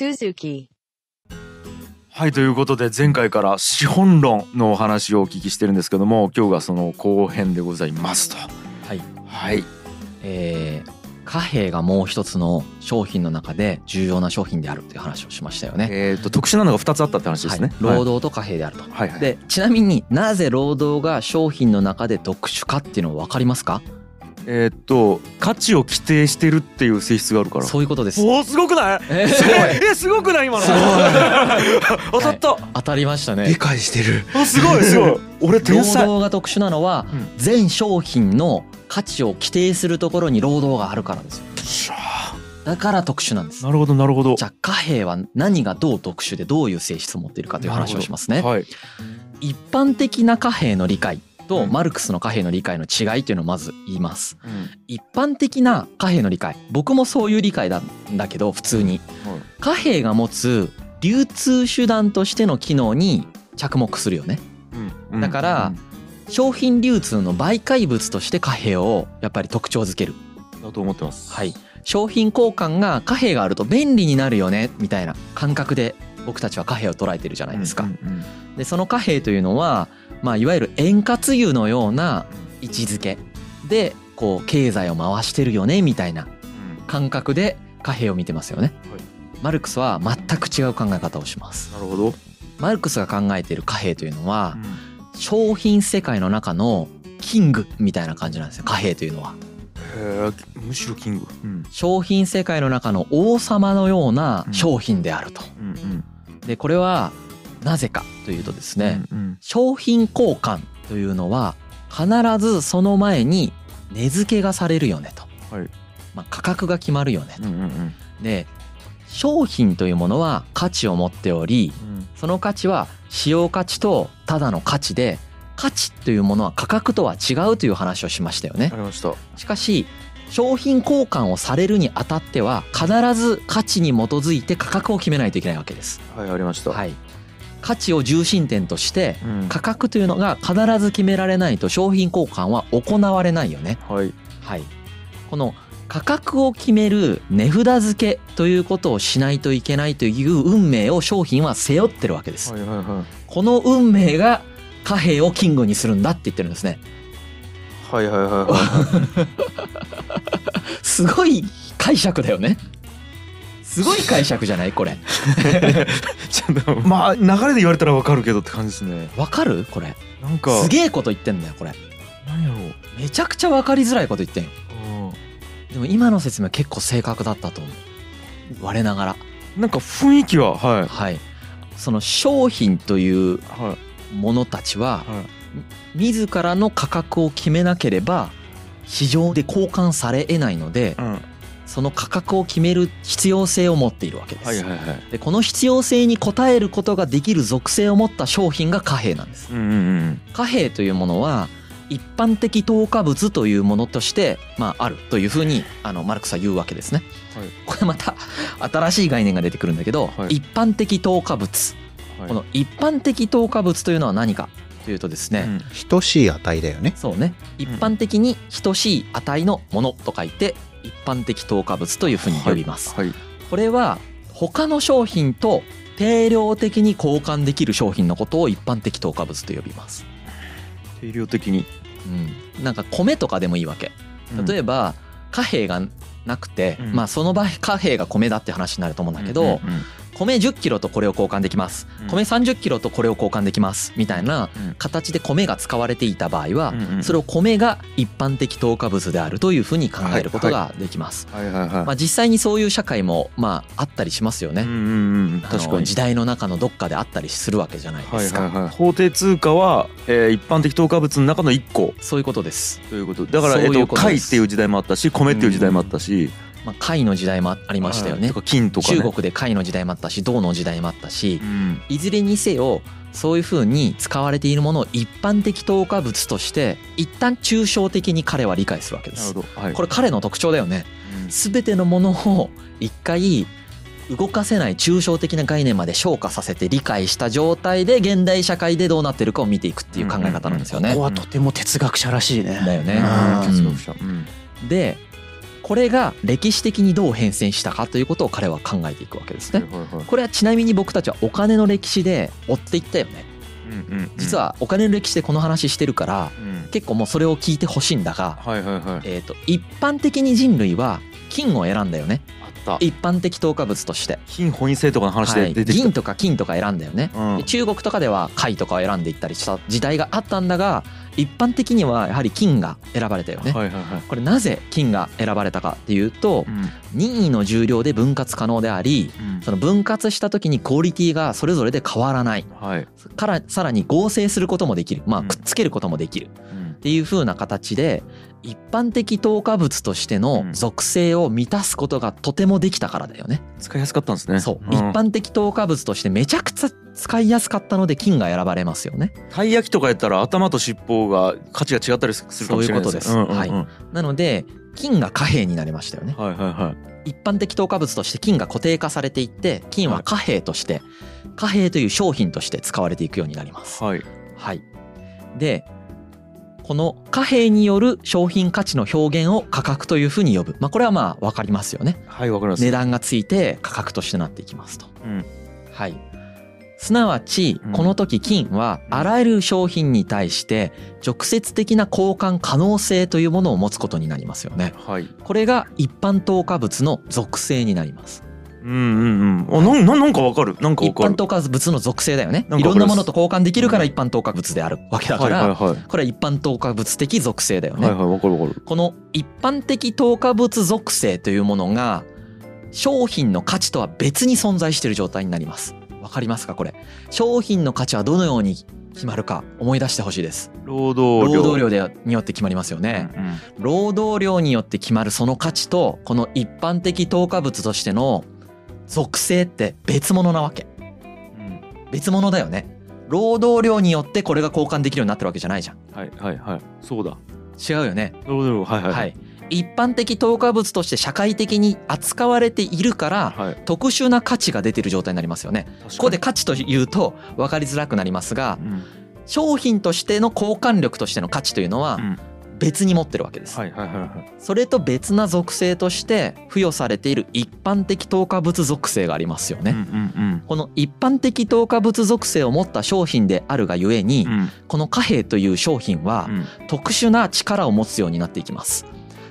Suzuki. はいということで前回から資本論のお話をお聞きしてるんですけども今日がその後編でございますとはい。はいえー貨幣がもう一つの商品の中で重要な商品であるという話をしましたよね。えっ、と特殊なのが2つあったって話ですね、はい、労働と貨幣であると。はいはいでちなみになぜ労働が商品の中で特殊かっていうのは分かりますか？えっ、と価値を規定してるっていう性質があるから。そういうことです。おおすごくない？えー。すごい。えすごくない？今の。すごい。当たった、当たりましたね。解してる。あすごいすごい。俺労天才。働が特殊なのはうん。全商品の価値を規定するところに労働があるからですよ。しゃあ。だから特殊なんです。なるほどなるほど。じゃあ貨幣は何がどう特殊でどういう性質を持っているかという話をしますね。はい。一般的な貨幣の理解とうん。マルクスの貨幣の理解の違いというのをまず言います。うん。一般的な貨幣の理解。僕もそういう理解なんだけど普通に。はい貨幣が持つ流通手段としての機能に着目するよね。うん。だから商品流通の媒介物として貨幣をやっぱり特徴づける。うんだと思ってます。はい。商品交換が貨幣があると便利になるよねみたいな感覚で僕たちは貨幣を捉えてるじゃないですか。うんうん。でその貨幣というのはまあいわゆる円滑油のような位置づけでこう経済を回してるよねみたいなうん。感覚で貨幣を見てますよね、はい。マルクスは全く違う考え方をします。なるほど、マルクスが考えている貨幣というのは商品世界の中のキングみたいな感じなんですよ貨幣というのは。へえむしろキング。うん。商品世界の中の王様のような商品であると。うん。でこれはなぜかというとですうんねうん。商品交換というのは必ずその前に値付けがされるよねと、はい。まあ、価格が決まるよねうんうんうん。で商品というものは価値を持っておりうん。その価値は使用価値とただの価値で価値というものは価格とは違うという話をしましたよね。ありました。しかし商品交換をされるにあたっては必ず価値に基づいて価格を決めないといけないわけです。はいありました。はい価値を重心点としてうん価格というのが必ず決められないと商品交換は行われないよねはいはい、この価格を決める値札付けということをしないといけないという運命を商品は背負ってるわけです。はいはいはいこの運命が貨幣をキングにするんだって言ってるんですね。はいはいはいはい すごい解釈だよね。すごい解釈じゃない？これ。ちょっとまあ流れで言われたらわかるけどって感じですねわかる？これ。なんかすげえこと言ってんだよこれ。なんやろうめちゃくちゃわかりづらいこと言ってんよ。うんでも今の説明結構正確だったと思う。我ながら。なんか雰囲気ははいはい。その商品というはいものたちははい自らの価格を決めなければ市場で交換され得ないのでうんはその価格を決める必要性を持っているわけです。いはいはい。でこの必要性に応えることができる属性を持った商品が貨幣なんです。うんうんうん貨幣というものは一般的投下物というものとして、まあ、あるというふうにあのマルクスは言うわけですね。はい。これまた新しい概念が出てくるんだけど、はい。一般的投下物。はい。この一般的投下物というのは何かというとですね、うん。等しい値だよね。そうね。一般的に等しい値のものと書いて一般的投下物というふうに呼びます、はい。これは他の商品と定量的に交換できる商品のことを一般的投下物と呼びます、定量的に。うん、なんか米とかでもいいわけ。例えば貨幣がなくて、うん。まあその場合貨幣が米だって話になると思うんだけど、うんうんうん米1 0キロとこれを交換できます、うん。米3 0キロとこれを交換できます。みたいなうん。形で米が使われていた場合は、うんうんそれを米が一般的投下物であるというふうに考えることができます。まあ、実際にそういう社会もまああったりしますよね。確かに。時代の中のどっかであったりするわけじゃないですか。法定通貨は、えー一般的投下物の中の一個。そういうことです。ということ。だからえっこと貝っていう時代もあったし米っていう時代もあったし、まあ、貝の時代もありましたよねはいと。か金とかね中国で貝の時代もあったし銅の時代もあったしうんいずれにせよそういうふうに使われているものを一般的投下物として一旦抽象的に彼は理解するわけです。はい、これ彼の特徴だよね。うん全てのものを一回動かせない抽象的な概念まで昇華させて理解した状態で現代社会でどうなってるかを見ていくっていう考え方なんですよねここ。はとても哲学者らしいね。だよね。うんうん哲学者うんでこれが歴史的にどう変遷したかということを彼は考えていくわけですね。これはちなみに僕たちはお金の歴史で追っていったよね。実はお金の歴史でこの話してるからうん。結構もうそれを聞いてほしいんだが、えー、と一般的に人類は金を選んだよねた。一般的透過物として、金本位制とかの話はい、で出てきた。銀とか金とか選んだよね。うん。で中国とかでは貝とかを選んでいったりした時代があったんだが一般的にはやはり金が選ばれたよね。はいはいはい。これなぜ金が選ばれたかっていうとうん。任意の重量で分割可能でありうん。その分割した時にクオリティがそれぞれで変わらない。はい。からさらに合成することもできる。まあうん。くっつけることもできる。うんっていう風な形で一般的透過物としての属性を満たすことがとてもできたからだよね。使いやすかったんですね。そう、ん。一般的透過物としてめちゃくちゃ使いやすかったので金が選ばれますよね。たい焼きとかやったら頭と尻尾が価値が違ったりするかもしれないですそういうことです。はなので金が貨幣になりましたよね。はいはいはい。一般的透過物として金が固定化されていって金は貨幣として貨幣という商品として使われていくようになります。はい。はい。でこの貨幣による商品価値の表現を価格というふうに呼ぶ。まあこれはまあ分かりますよね。はいわかります値段がついて価格としてなっていきますと。うんはい。すなわちうんこの時金はあらゆる商品に対して直接的な交換可能性というものを持つことになりますよね。はいこれが一般透過物の属性になります。うんうんうんあなんなんなんかわかるなんかわ一般透過物の属性だよね。いろんなものと交換できるから一般透過物であるわけだかはいはいら、はいこれは一般透過物的属性だよね。はいはいわかるわかるこの一般的透過物属性というものが商品の価値とは別に存在している状態になります。わかりますかこれ？商品の価値はどのように決まるか思い出してほしいです。労働量労働量でによって決まりますよね。うん労働量によって決まるその価値とこの一般的透過物としての属性って別物なわけ。うん別物だよね。労働量によってこれが交換できるようになってるわけじゃないじゃん。はいはいはいそうだ違うよね。労働量はいはいはい。一般的透過物として社会的に扱われているからはい特殊な価値が出てる状態になりますよね。ここで価値というと分かりづらくなりますがうん商品としての交換力としての価値というのはうん別に持ってるわけです。はいはいはいはいそれと別な属性として付与されている一般的透過物属性がありますよね。うんうんこの一般的透過物属性を持った商品であるがゆえにうんうんこの貨幣という商品はうん特殊な力を持つようになっていきます。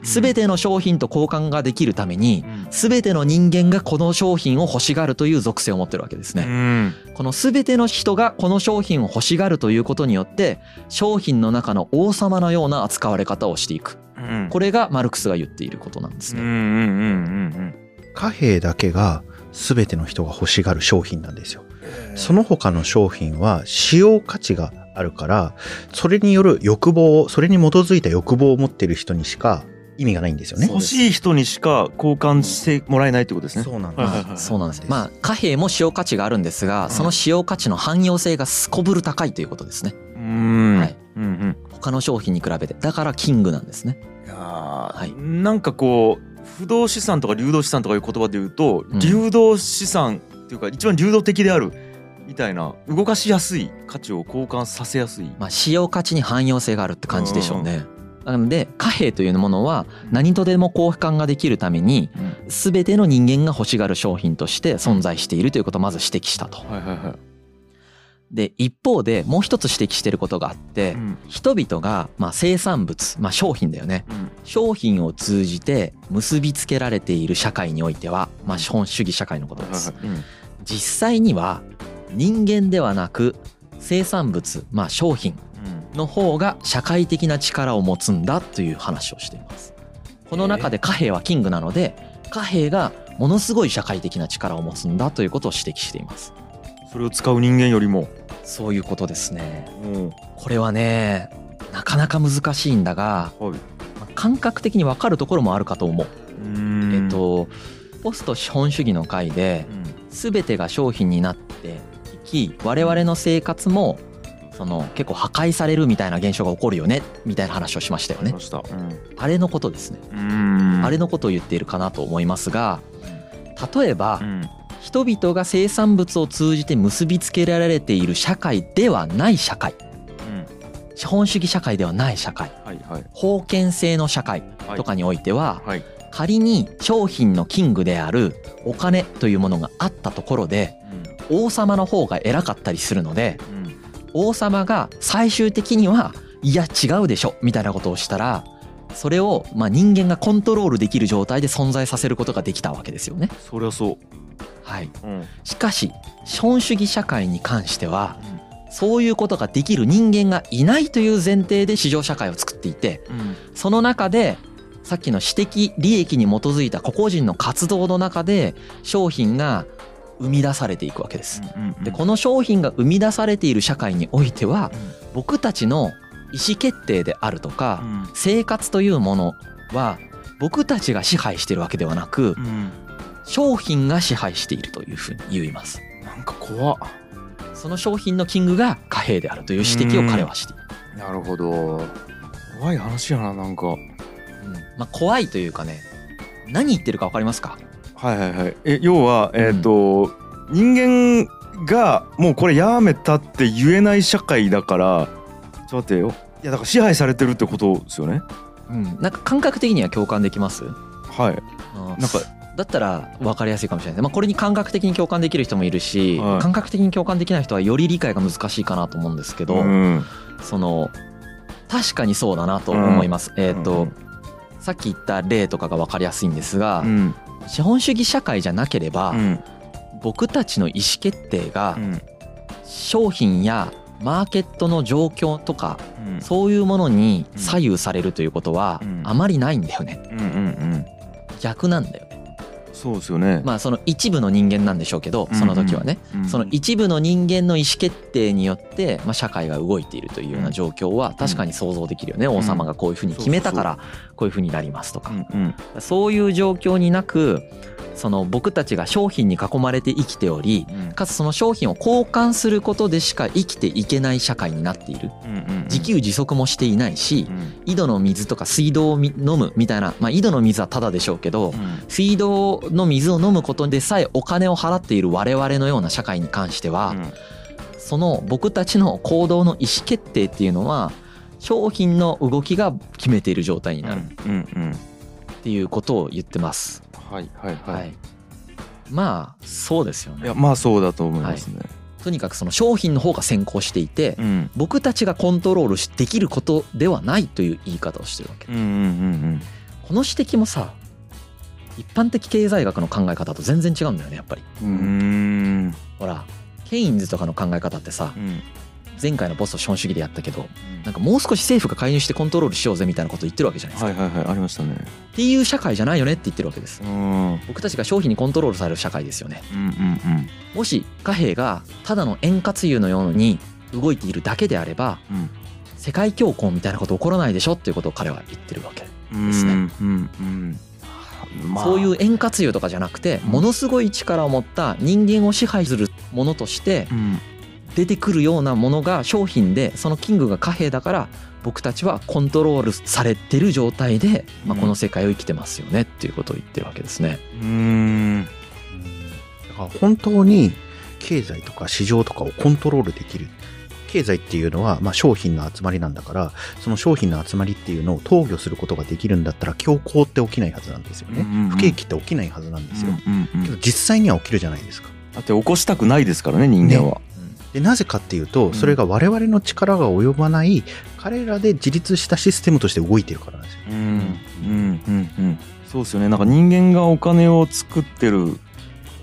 すべての商品と交換ができるためにうんすべての人間がこの商品を欲しがるという属性を持ってるわけですうね。んこのすべての人がこの商品を欲しがるということによって商品の中の王様のような扱われ方をしていく。うんこれがマルクスが言っていることなんですね。貨幣だけが全ての人が欲しがる商品なんですよ。その他の商品は使用価値があるから、それによる欲望を、それに基づいた欲望を持っている人にしか意味がないんですよね。欲しい人にしか交換してもらえないってことですねそうなんです。そうなんです。まあ貨幣も使用価値があるんですが、その使用価値の汎用性がすこぶる高いということですね。うんはいうんうん他の商品に比べて。だからキングなんですね。いやーはいなんかこう不動資産とか流動資産とかいう言葉で言うと、うん流動資産っていうか一番流動的であるみたいな動かしやすい価値を交換させやすい、まあ使用価値に汎用性があるって感じでしょうね。なので貨幣というものは何とでも交換ができるためにうん。全ての人間が欲しがる商品として存在しているということをまず指摘したと。はいはいはい、で一方でもう一つ指摘していることがあってうん。人々がまあ生産物、まあ、商品だよね。うん。商品を通じて結びつけられている社会においては、まあ、資本主義社会のことです。実際には人間ではなく生産物、まあ、商品うんの方が社会的な力を持つんだという話をしています。この中で貨幣はキングなので貨幣がものすごい社会的な力を持つんだということを指摘しています。それを使う人間よりも、そういうことですね。うんこれはねなかなか難しいんだがはい、まあ感覚的に分かるところもあるかと思う。うんえっとポスト資本主義の回でうん全てが商品になっていき我々の生活もその結構破壊されるみたいな現象が起こるよねみたいな話をしましたよね。ありま。した、あれのことですね。うん。あれのことを言っているかなと思いますが例えばうん。人々が生産物を通じて結びつけられている社会ではない社会。うん。資本主義社会ではない社会。はいはい。封建制の社会はい。とかにおいてははい。仮に商品のキングであるお金というものがあったところで王様の方が偉かったりするので王様が最終的にはいや違うでしょみたいなことをしたらそれをまあ人間がコントロールできる状態で存在させることができたわけですよね。そりゃそう。はい、うん。しかし資本主義社会に関してはそういうことができる人間がいないという前提で市場社会を作っていてその中でさっきの私的利益に基づいた個々人の活動の中で商品が生み出されていくわけです。でこの商品が生み出されている社会においては僕たちの意思決定であるとか生活というものは僕たちが支配しているわけではなく商品が支配しているというふうに言います。なんか怖っ。その商品のキングが貨幣であるという指摘を彼はしている。なるほど。怖い話やななんか。うん。まあ怖いというかね何言ってるか分かりますか？はいはいはい。え要はえっ、と、人間がもうこれやめたって言えない社会だからちょっと待ってよ。いやだから支配されてるってことですよね。うん、なんか感覚的には共感できます？はい。うん。なんかだったら分かりやすいかもしれない、まあ、これに感覚的に共感できる人もいるし、はい。感覚的に共感できない人はより理解が難しいかなと思うんですけど、うん。その確かにそうだなと思います。えっ、と、うん。さっき言った例とかが分かりやすいんですが、うん資本主義社会じゃなければ、うん。僕たちの意思決定がうん。商品やマーケットの状況とかうん。そういうものに左右されるということはうん。あまりないんだよね。うんうんうん。逆なんだよ。ね。そうですよね、まあその一部の人間なんでしょうけどその時はね。うんその一部の人間の意思決定によって、まあ、社会が動いているというような状況は確かに想像できるよね、王様がこういうふうに決めたからこういうふうになりますとか、うんうん。そういう状況になくその僕たちが商品に囲まれて生きておりうん。かつその商品を交換することでしか生きていけない社会になっている。うんうん自給自足もしていないしうん井戸の水とか水道をみ飲むみたいな、まあ、井戸の水はタダでしょうけどうん。水道の水を飲むことでさえお金を払っている我々のような社会に関しては、その僕たちの行動の意思決定っていうのは商品の動きが決めている状態になる。っうんうん。ていうことを言ってます。はいはいはい、はい。まあそうですよねいや。まあそうだと思いますね、とにかくその商品の方が先行していてうん僕たちがコントロールできることではないという言い方をしてるわけ。うんうんうんこの指摘もさ一般的経済学の考え方と全然違うんだよねやっぱり。うんうんほらケインズとかの考え方ってさうん前回のボスと資本主義でやったけどなんかもう少し政府が介入してコントロールしようぜみたいなこと言ってるわけじゃないですか。はいはいはい。ありましたね。っていう社会じゃないよねって言ってるわけですうんうん。僕たちが商品にコントロールされる社会ですよね。うんうんもし貨幣がただの円滑油のように動いているだけであればうん。世界恐慌みたいなこと起こらないでしょっていうことを彼は言ってるわけ、うんですね。うんうんうんまあ。そういう円滑油とかじゃなくてものすごい力を持った人間を支配するものとしてうん出てくるようなものが商品でそのキングが貨幣だから僕たちはコントロールされてる状態で、まあ、うんこの世界を生きてますよねっていうことを言ってるわけですね。うんだから本当に経済とか市場とかをコントロールできる。経済っていうのは、まあ、商品の集まりなんだから、その商品の集まりっていうのを投与することができるんだったら、恐慌って起きないはずなんですよね。うんうんうん不景気って起きないはずなんですよ。うんうんけど実際には起きるじゃないですか。だって起こしたくないですからね人間は、で、なぜかっていうと、それが我々の力が及ばない、彼らで自立したシステムとして動いてるからなんですよ。うん。うん。うん。うん。そうですよね。なんか人間がお金を作ってる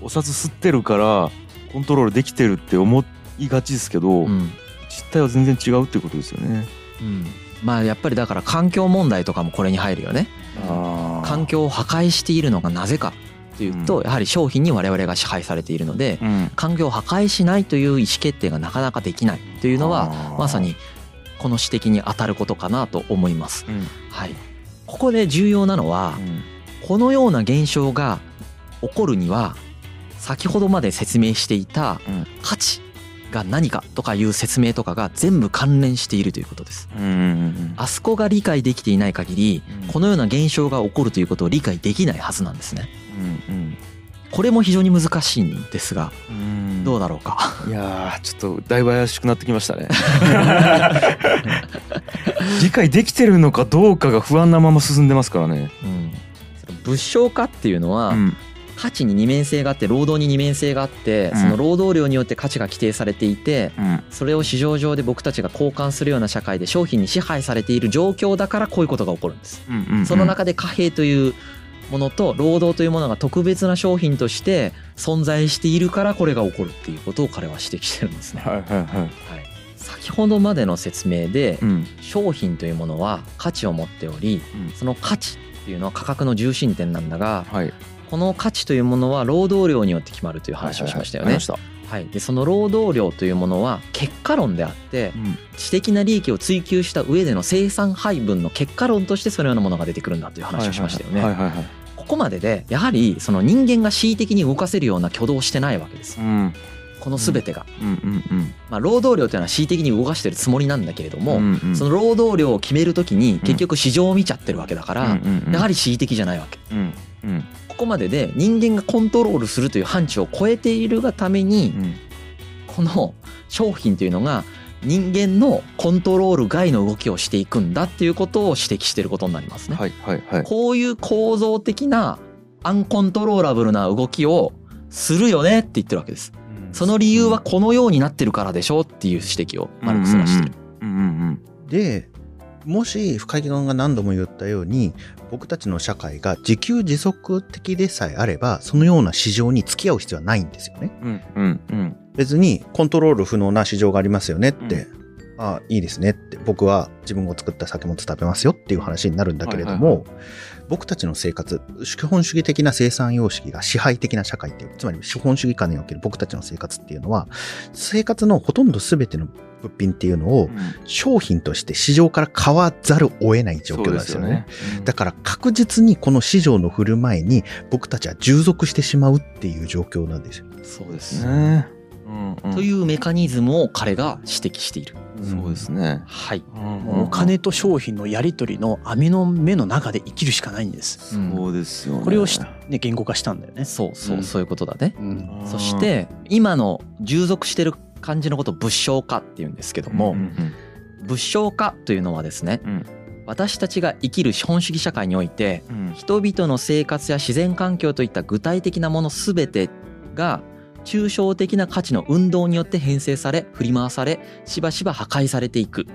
お札吸ってるからコントロールできてるって思いがちですけど、うん。実態は全然違うってことですよね。うん。まあやっぱりだから環境問題とかもこれに入るよね。あ環境を破壊しているのがなぜかというと、うやはり商品に我々が支配されているのでうん、環境を破壊しないという意思決定がなかなかできないというのはまさにこの指摘に当たることかなと思います。うん。はい、ここで重要なのはうん。このような現象が起こるには先ほどまで説明していたうん。価値が何かとかいう説明とかが全部関連しているということです。うんうんあそこが理解できていない限りうん。このような現象が起こるということを理解できないはずなんですね。うんこれも非常に難しいんですがうん。どうだろうか？いやーちょっとだいぶ怪しくなってきましたね。理解できてるのかどうかが不安なまま進んでますからね。うん。物証化っていうのは、うん価値に二面性があって労働に二面性があってうん。その労働量によって価値が規定されていてうん。それを市場上で僕たちが交換するような社会で商品に支配されている状況だからこういうことが起こるんです。その中で貨幣というものと労働というものが特別な商品として存在しているからこれが起こるっていうことを彼は指摘してるんですね。はいはいはい。はい、先ほどまでの説明でうん。商品というものは価値を持っておりうん。その価値っていうのは価格の重心点なんだがはいこの価値というものは労働量によって決まるという話をしましたよね。はいはい。はい、でその労働量というものは結果論であってうん。知的な利益を追求した上での生産配分の結果論としてそのようなものが出てくるんだという話をしましたよね。はいはいはいここまででやはりその人間が恣意的に動かせるような挙動をしてないわけです。うん。この全てが。うんうんうんまあ、労働量というのは恣意的に動かしてるつもりなんだけれども、うんうん。その労働量を決めるときに結局市場を見ちゃってるわけだから、うんうんうん。やはり恣意的じゃないわけ。うんうんここまでで人間がコントロールするという範疇を超えているがためにうんこの商品というのが人間のコントロール外の動きをしていくんだっていうことを指摘していることになりますね。はいはいはいこういう構造的なアンコントローラブルな動きをするよねって言ってるわけです。その理由はこのようになってるからでしょっていう指摘をマルクスがしてる。うんうんでもし深木君が何度も言ったように僕たちの社会が自給自足的でさえあればそのような市場に付き合う必要はないんですよね。うん。うんうん。別にコントロール不能な市場がありますよねって、ああいいですねって僕は自分が作った酒も食べますよっていう話になるんだけれども、はいはい僕たちの生活資本主義的な生産様式が支配的な社会っていうつまり資本主義下における僕たちの生活っていうのは生活のほとんど全ての物品っていうのを商品として市場から買わざるを得ない状況なんですよね。だから確実にこの市場の振る舞いに僕たちは従属してしまうっていう状況なんですよ。そうでねうんうんというメカニズムを彼が指摘している。そうですね。はい。お金と商品のやり取りの網の目の中で生きるしかないんです。そうですよね。これをし、ね、言語化したんだよね。そうそうう、ん。そういうことだね。うん。そして今の従属してる感じのことを物証化っていうんですけども、うん物証化というのはですね、うん。私たちが生きる資本主義社会においてうん。人々の生活や自然環境といった具体的なもの全てが抽象的な価値の運動によって編成され振り回されしばしば破壊されていく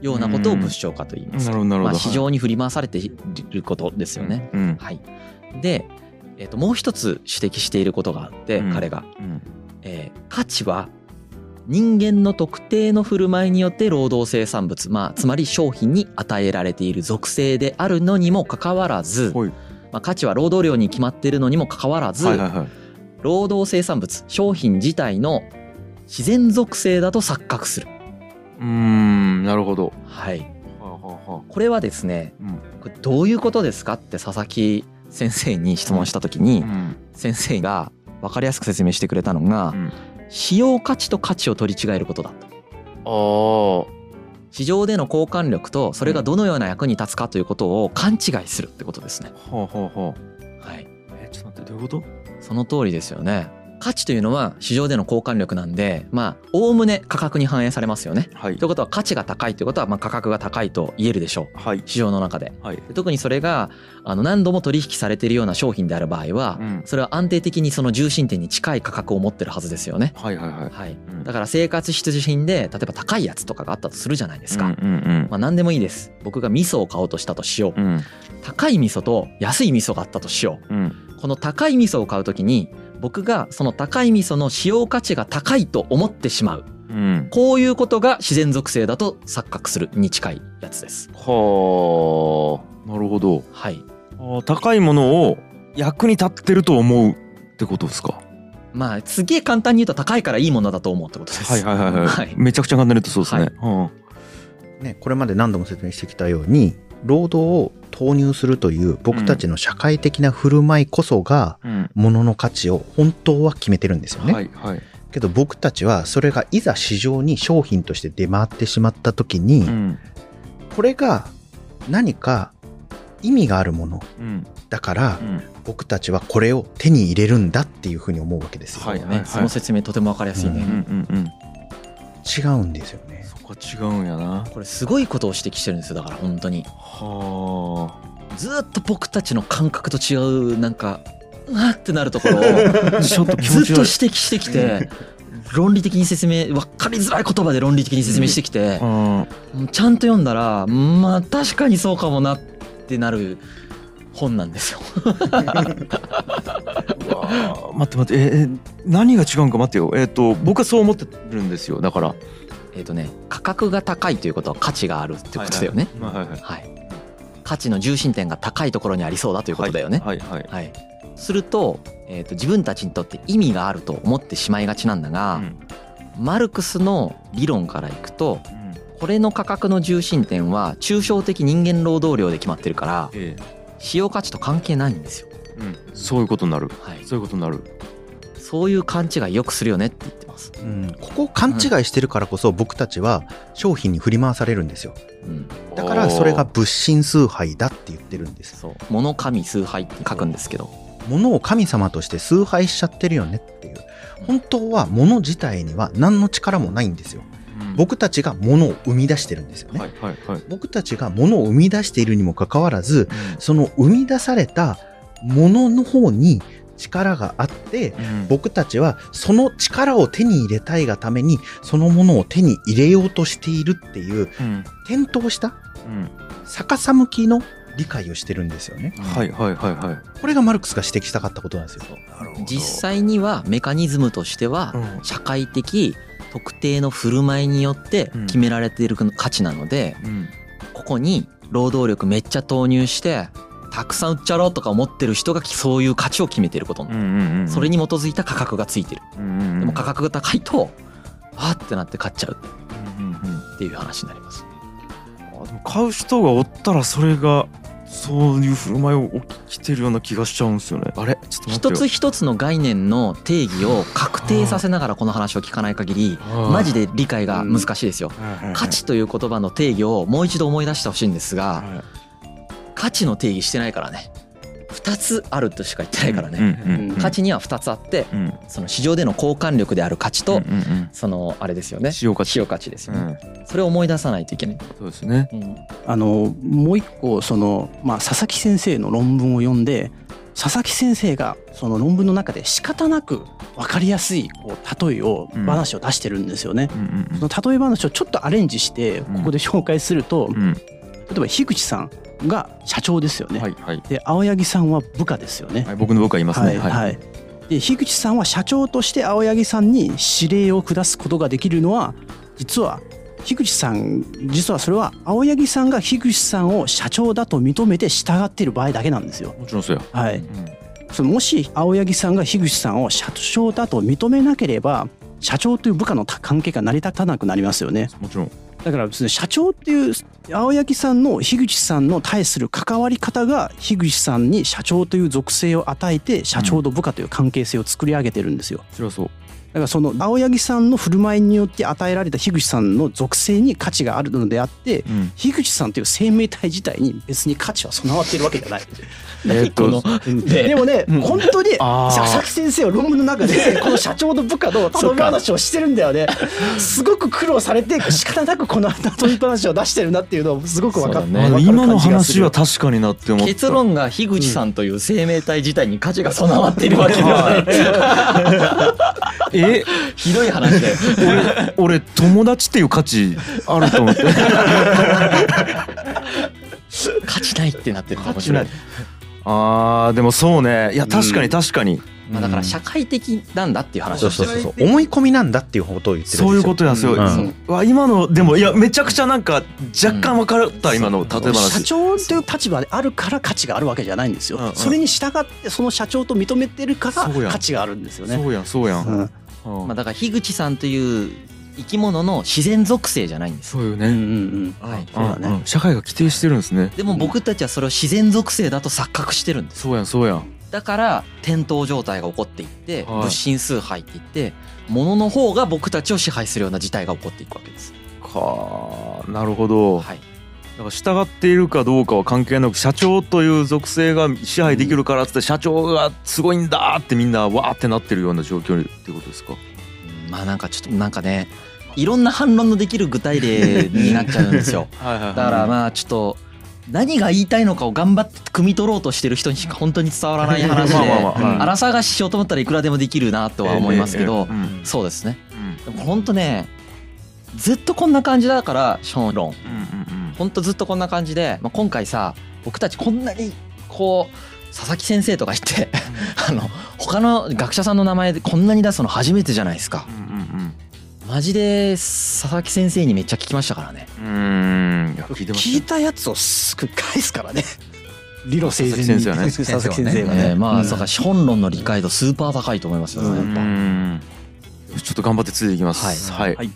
ようなことを物証化と言います。まあ、市場に振り回されていることですよね。うんはい、で、えー、ともう一つ指摘していることがあって、うん。彼が、うん。えー価値は人間の特定の振る舞いによって労働生産物、まあ、つまり商品に与えられている属性であるのにもかかわらず、まあ、価値は労働量に決まっているのにもかかわらず、はいはいはい労働生産物商品自体の自然属性だと錯覚する。うーんなるほどはい、これはですねうんこれどういうことですかって佐々木先生に質問した時に、うん先生が分かりやすく説明してくれたのが、うん使用価値と価値を取り違えることだと。あ市場での交換力とそれがどのような役に立つかということを勘違いするってことですね。あはい、えちょっと待ってどういうことその通りですよね。価値というのは市場での交換力なんで、まあ、おおむね価格に反映されますよね。はい。ということは価値が高いということは、まあ、価格が高いと言えるでしょう。はい。市場の中で。はい。で特にそれがあの何度も取引されているような商品である場合は、うん。それは安定的にその重心点に近い価格を持ってるはずですよね。はいはいはい。はい、うん。だから生活必需品で例えば高いやつとかがあったとするじゃないですか。うんうんまあ、何でもいいです。僕が味噌を買おうとしたとしよう。うん。高い味噌と安い味噌があったとしよう。んうん。うこの高い味噌を買うときに僕がその高い味噌の使用価値が高いと思ってしまう。うん。こういうことが自然属性だと錯覚するに近いやつです。はあ。なるほど。はい。高いものを役に立ってると思うってことですか？まあすげえ簡単に言うと高いからいいものだと思うってことです。はいはいはいはい、はい。めちゃくちゃ簡単に言うとそうですね、うん。ね、これまで何度も説明してきたように労働を投入するという僕たちの社会的な振る舞いこそがうん。物の価値を本当は決めてるんですよね。はいはい。けど僕たちはそれがいざ市場に商品として出回ってしまった時に、うん。これが何か意味があるものうん。だからうん。僕たちはこれを手に入れるんだっていうふうに思うわけですよ。はいそうねその説明とても分かりやすいね、ううんうんうん違うんですよね。そこは違うんやな。これすごいことを指摘してるんですよだから本当に。はあ。ずっと僕たちの感覚と違うなんかうわってなるところを ちょっと気ずっと指摘してきて論理的に説明分かりづらい言葉で論理的に説明してきてうん。ちゃんと読んだらまあ確かにそうかもなってなる本なんですよ。待って待って。ええ何が違うんか待ってよ。えっ、と僕はそう思ってるんですよ。だから。えっとね価格が高いということは価値があるってことだよね。はいはい。はい。はい、価値の重心点が高いところにありそうだということだよね。はいはい。はい、すると,、えー、と自分たちにとって意味があると思ってしまいがちなんだが、うん。マルクスの理論からいくとこれの価格の重心点は抽象的人間労働量で決まってるからえ使用価値と関係ないんですよ。えうん。そういうことになる。はい、そういうことになる。そういう勘違いよくするよねって言ってます。うん、ここを勘違いしてるからこそ僕たちは商品に振り回されるんですよ。うん、だからそれが物心崇拝だって言ってるんです。そう。物神崇拝って書くんですけど、物を神様として崇拝しちゃってるよねっていう。本当は物自体には何の力もないんですよ。うん僕たちが物を生み出してるんですよね、はいはいはい。僕たちが物を生み出しているにもかかわらずその生み出されたものの方に力があってうん。僕たちはその力を手に入れたいがためにそのものを手に入れようとしているっていううん。転倒したうん。逆さ向きの理解をしてるんですよね。はいはいはいはい。これがマルクスが指摘したかったことなんですよ。実際にはメカニズムとしてはうん。社会的特定の振る舞いによって決められている価値なので、うん。ここに労働力めっちゃ投入してたくさん売っちゃろうとか思ってる人がそういう価値を決めてること。うんうんうんそれに基づいた価格がついてる。うんうんうん。でも価格が高いとあーってなって買っちゃう。うんうんうん。っていう話になります。あでも買う人がおったらそれがそういう振る舞いを起きてるような気がしちゃうんですよね。あれ？ちょっと一つ一つの概念の定義を確定させながらこの話を聞かない限りマジで理解が難しいですよ。価値という言葉の定義をもう一度思い出してほしいんですが価値の定義してないからね2つあるとしか言ってないからね、うんうんうん。価値には2つあってうん。その市場での交換力である価値と、うんうんうん。そのあれですよね。使用価値。使用価値ですようね、ん。それを思い出さないといけない、そうですね。うん。あのもう一個その、まあ、佐々木先生の論文を読んで佐々木先生がその論文の中で仕方なく分かりやすいこう例えをうん。話を出してるんですよね。うんうんその例え話をちょっとアレンジしてここで紹介すると、うん例えば樋口さんが社長ですよね。はいはいで青柳さんは部下ですよね。はい僕の僕はいますねはいはいで樋口さんは社長として青柳さんに指令を下すことができるのは実は樋口さん実はそれは青柳さんが樋口さんを社長だと認めて従っている場合だけなんですよ。もちろんそうやはい、うんそのもし青柳さんが樋口さんを社長だと認めなければ社長という部下の関係が成り立たなくなりますよね。もちろんだから別に社長っていう青柳さんの樋口さんの対する関わり方が樋口さんに社長という属性を与えて社長と部下という関係性を作り上げてるんですよ。それはそうからその青柳さんの振る舞いによって与えられた樋口さんの属性に価値があるのであってうん。樋口さんという生命体自体に別に価値は備わっているわけじゃない。えーっとでもね、うん。本当に佐々木先生は論文の中で この社長と部下の例え話をしてるんだよね。すごく苦労されて仕方なくこの例え話を出してるなっていうのをすごく分かっそうだね。今の話は確かになって思った。結論が樋口さんという生命体自体に価値が備わっているわけではない え？ひどい話だよ。俺友達っていう価値あると思って。価値ないってなってるの面白い。あーでもそうね。いや確かに確かに、まあ、だから社会的なんだっていう話。そうをしてるそうそうそう。思い込みなんだっていうことを言ってるそういうことやそういう、うん。わ今のでもいやめちゃくちゃなんか若干分かった、今の例え社話長という立場であるから価値があるわけじゃないんですよ。うん。うん。それに従ってその社長と認めてるから価値があるんですよね。そうやんそうやん。うんまあ、だから樋口さんという生き物の自然属性じゃないんです。そうよね、うんうんうん。はい。そうだね。んん。社会が規定してるんですね。でも僕たちはそれを自然属性だと錯覚してるんです。そうやんそうやん。だから転倒状態が起こっていってはい。物心崇拝って言って物の方が僕たちを支配するような事態が起こっていくわけです。かあなるほど、はい、だから従っているかどうかは関係なく社長という属性が支配できるからっつって社長がすごいんだってみんなわーってなってるような状況っていうことですか？うんまあなんかちょっとなんかねいろんな反論のできる具体例になっちゃうんですよ。はいはいだからまあちょっと何が言いたいのかを頑張って汲み取ろうとしてる人にしか本当に伝わらない話で荒探ししようと思ったらいくらでもできるなとは思いますけどそうですねうん。でも本当ねずっとこんな感じだからショーンロン。うんうんほんとずっとこんな感じで、まあ、今回さ僕たちこんなにこう佐々木先生とか言って あの他の学者さんの名前でこんなに出すの初めてじゃないですか。うんうんマジで佐々木先生にめっちゃ聞きましたからね。うん。聞いてま聞いしたたやつをすぐ返すからね。理路整然に。佐々木先生はね。ね。えーまあ、うん。だから資本論の理解度スーパー高いと思いますよね、うん。ちょっと頑張ってついていきます。ははい。はい。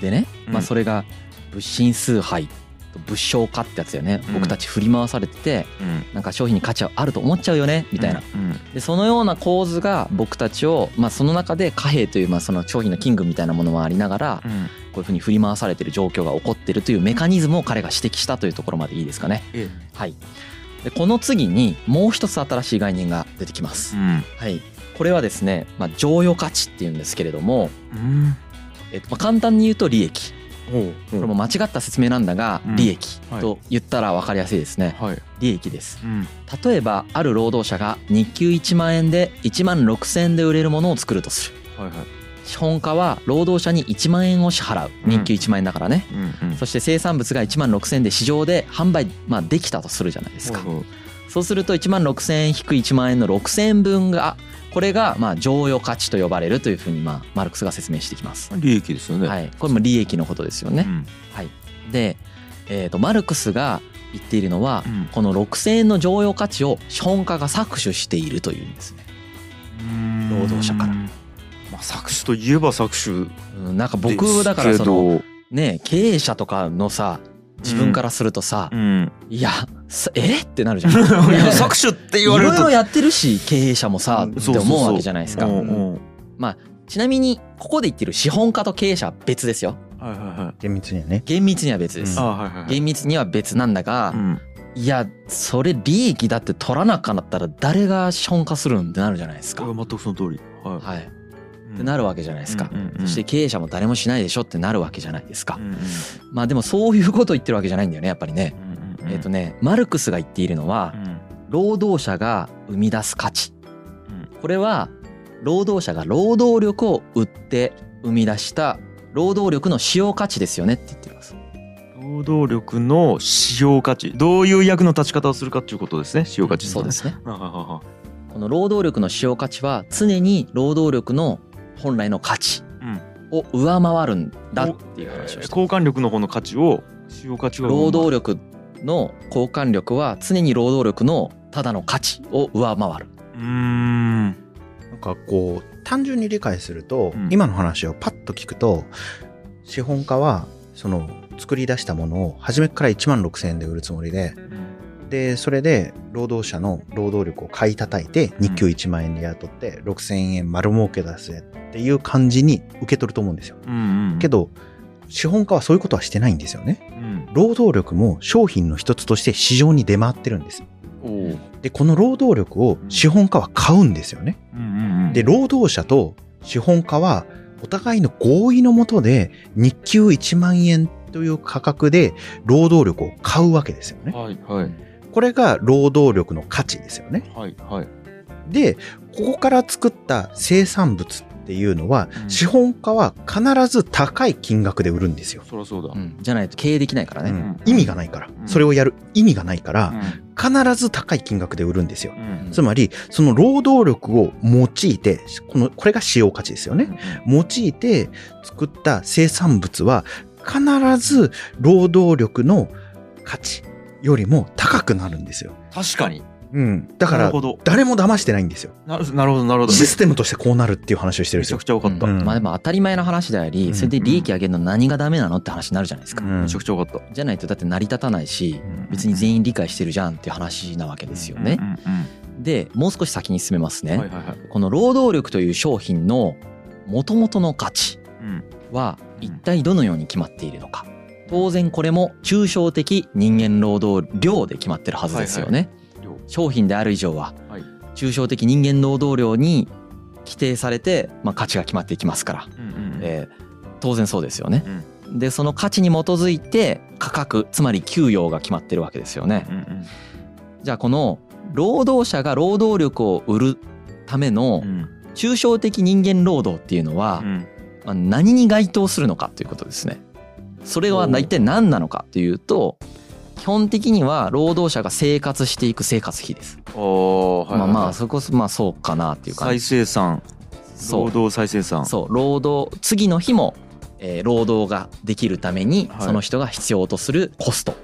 でね、まあ、うん。それが物心崇拝。と物証化ってやつよね、うん。僕たち振り回されててうん。なんか商品に価値はあると思っちゃうよねみたいな、うん。でそのような構図が僕たちを、まあ、その中で貨幣という、まあ、その商品のキングみたいなものもありながらうん。こういうふうに振り回されてる状況が起こってるというメカニズムを彼が指摘したというところまでいいですかね。え。はい、でこの次にもう一つ新しい概念が出てきます。うん。はい、これはですね、まあ、剰余価値っていうんですけれども、うん。えっとまあ、簡単に言うと利益これも間違った説明なんだがうん。利益はい。と言ったら分かりやすいですね。はい。利益です。うん。例えばある労働者が日給1万円で1万6,000円で売れるものを作るとする。資本家は労働者に1万円を支払う。うん。日給1万円だからね、そして生産物が1万6,000円で市場で販売、まあ、できたとするじゃないですか、そうすると1万6,000円引く1万円の6,000円分がこれがまあ剰余価値と呼ばれるというふうにまあマルクスが説明してきます、利益ですよね。はい、これも利益のことですよね、うん。で、えー、とマルクスが言っているのは、うん。この6,000円の剰余価値を資本家が搾取しているというんですね、労働者から。まあ搾取といえば搾取うん、なんか僕だからそののね経営者とかのさ自分からするとさ、うん。いやさえ？ってなるじゃん。いや搾取ってい言われると。ろいろやってるし経営者もさうん。って思うわけじゃないですか。うんうん。ちなみにここで言ってる資本家と経営者は別ですよ。はいはいはい。厳密にはね。厳密には別です、あはいはいはい。厳密には別なんだが、うん。いやそれ利益だって取らなかったら誰が資本化するんってなるじゃないですか、これは全くその通り。はい。はい、ってなるわけじゃないですか、うんうんうん。そして経営者も誰もしないでしょってなるわけじゃないですか、うんうん。まあでもそういうことを言ってるわけじゃないんだよねやっぱりね、うん。うんえっ、とねマルクスが言っているのはうん。労働者が生み出す価値。うん。これは労働者が労働力を売って生み出した労働力の使用価値ですよねって言ってます。労働力の使用価値。どういう役の立ち方をするかっていうことですね使用価値そうですね。この労働力の使用価値は常に労働力の本来の価値を上回るんだっていう話をして交換力の方の価値を使用価値が労働力の交換力は常に労働力のただの価値を上回る。うーん。なんかこう、単純に理解すると、うん。今の話をパッと聞くと、資本家は、その、作り出したものを初めから1万6000円で売るつもりで、で、それで労働者の労働力を買い叩いて、日給1万円で雇って、6000円丸儲け出せっていう感じに受け取ると思うんですよ。うんうん。けど、資本家はそういうことはしてないんですよね。うん労働力も商品の一つとして市場に出回ってるんです。で、この労働力を資本家は買うんですよね。で、労働者と資本家はお互いの合意のもとで日給1万円という価格で労働力を買うわけですよね。はいはいこれが労働力の価値ですよね。はいはいで、ここから作った生産物っていうのは、うん。資本家は必ず高い金額で売るんですよ。そりゃそうだ。うん。じゃないと経営できないからね、うん。意味がないから、うん。それをやる意味がないから、うん。必ず高い金額で売るんですよ。うん。つまり、その労働力を用いて、この、これが使用価値ですよね。用いて作った生産物は必ず労働力の価値よりも高くなるんですよ。確かにうん。だから誰も騙してないんですよ。なるなるほどなるほど。システムとしてこうなるっていう話をしてるんめちゃですよ。くちゃ分かった。うん。うんまあでも当たり前の話であり、うん。それで利益上げるの何がダメなのって話になるじゃないですか、うん。めちゃくちゃ分かった。じゃないとだって成り立たないし別に全員理解してるじゃんっていう話なわけですよね、でもう少し先に進めますね、うんはいはいはい。この労働力という商品の元々の価値うん。は一体どのように決まっているのか。当然これも抽象的人間労働量で決まってるはずですよね、量商品である以上ははい。抽象的人間労働量に規定されて、まあ、価値が決まっていきますから、うんうんうん。えー当然そうですよね。でその価値に基づいて価格つまり給与が決まってるわけですよね。うんうんじゃあこの労働者が労働力を売るためのうん。抽象的人間労働っていうのは、うん。まあ、何に該当するのかということですね。それは一体何なのかというと基本的には労働者が生活していく生活費です。おーはいはいはい。まあまあそこまあそうかなっていう感再じ。生産。労働再生産。そう労働次の日も、えー労働ができるためにはい。その人が必要とするコスト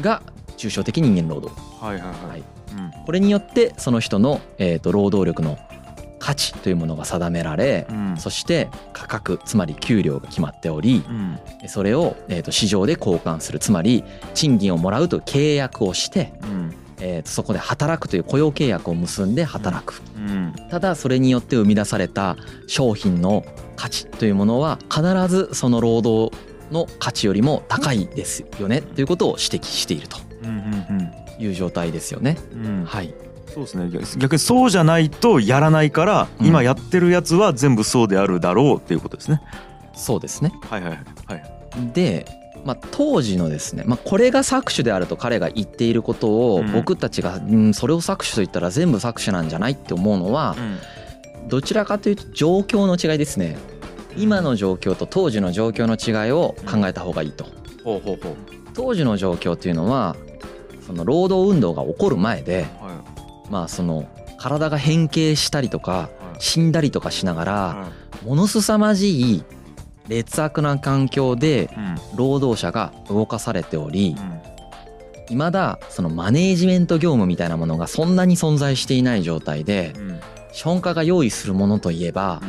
が抽象的人間労働。はいはいはい。はい。うん。これによってその人の、えー、と労働力の価値というものが定められ、うん。そして価格つまり給料が決まっておりうん。それを、えー、と市場で交換する。つまり賃金をもらうという契約をして、うん。えーとそこで働くという雇用契約を結んで働く。うん。ただそれによって生み出された商品の価値というものは必ずその労働の価値よりも高いですよねということを指摘しているという状態ですよね。はい、そうですね。逆逆にそうじゃないとやらないから、うん。今やってるやつは全部そうであるだろうっていうことですね。そうですね。はいはいはい。で、まあ、当時のですね、まあ、これが搾取であると彼が言っていることをうん。僕たちが、うん、それを搾取と言ったら全部搾取なんじゃないって思うのはどちらかというと状況の違いですね。今の状況と当時の状況の違いを考えた方がいいと。ほうほうほう。当時の状況っていうのはその労働運動が起こる前ではまあその体が変形したりとか死んだりとかしながらはいものすさまじい劣悪な環境でうん。労働者が動かされておりうん。未だそのマネージメント業務みたいなものがそんなに存在していない状態でうん。資本家が用意するものといえば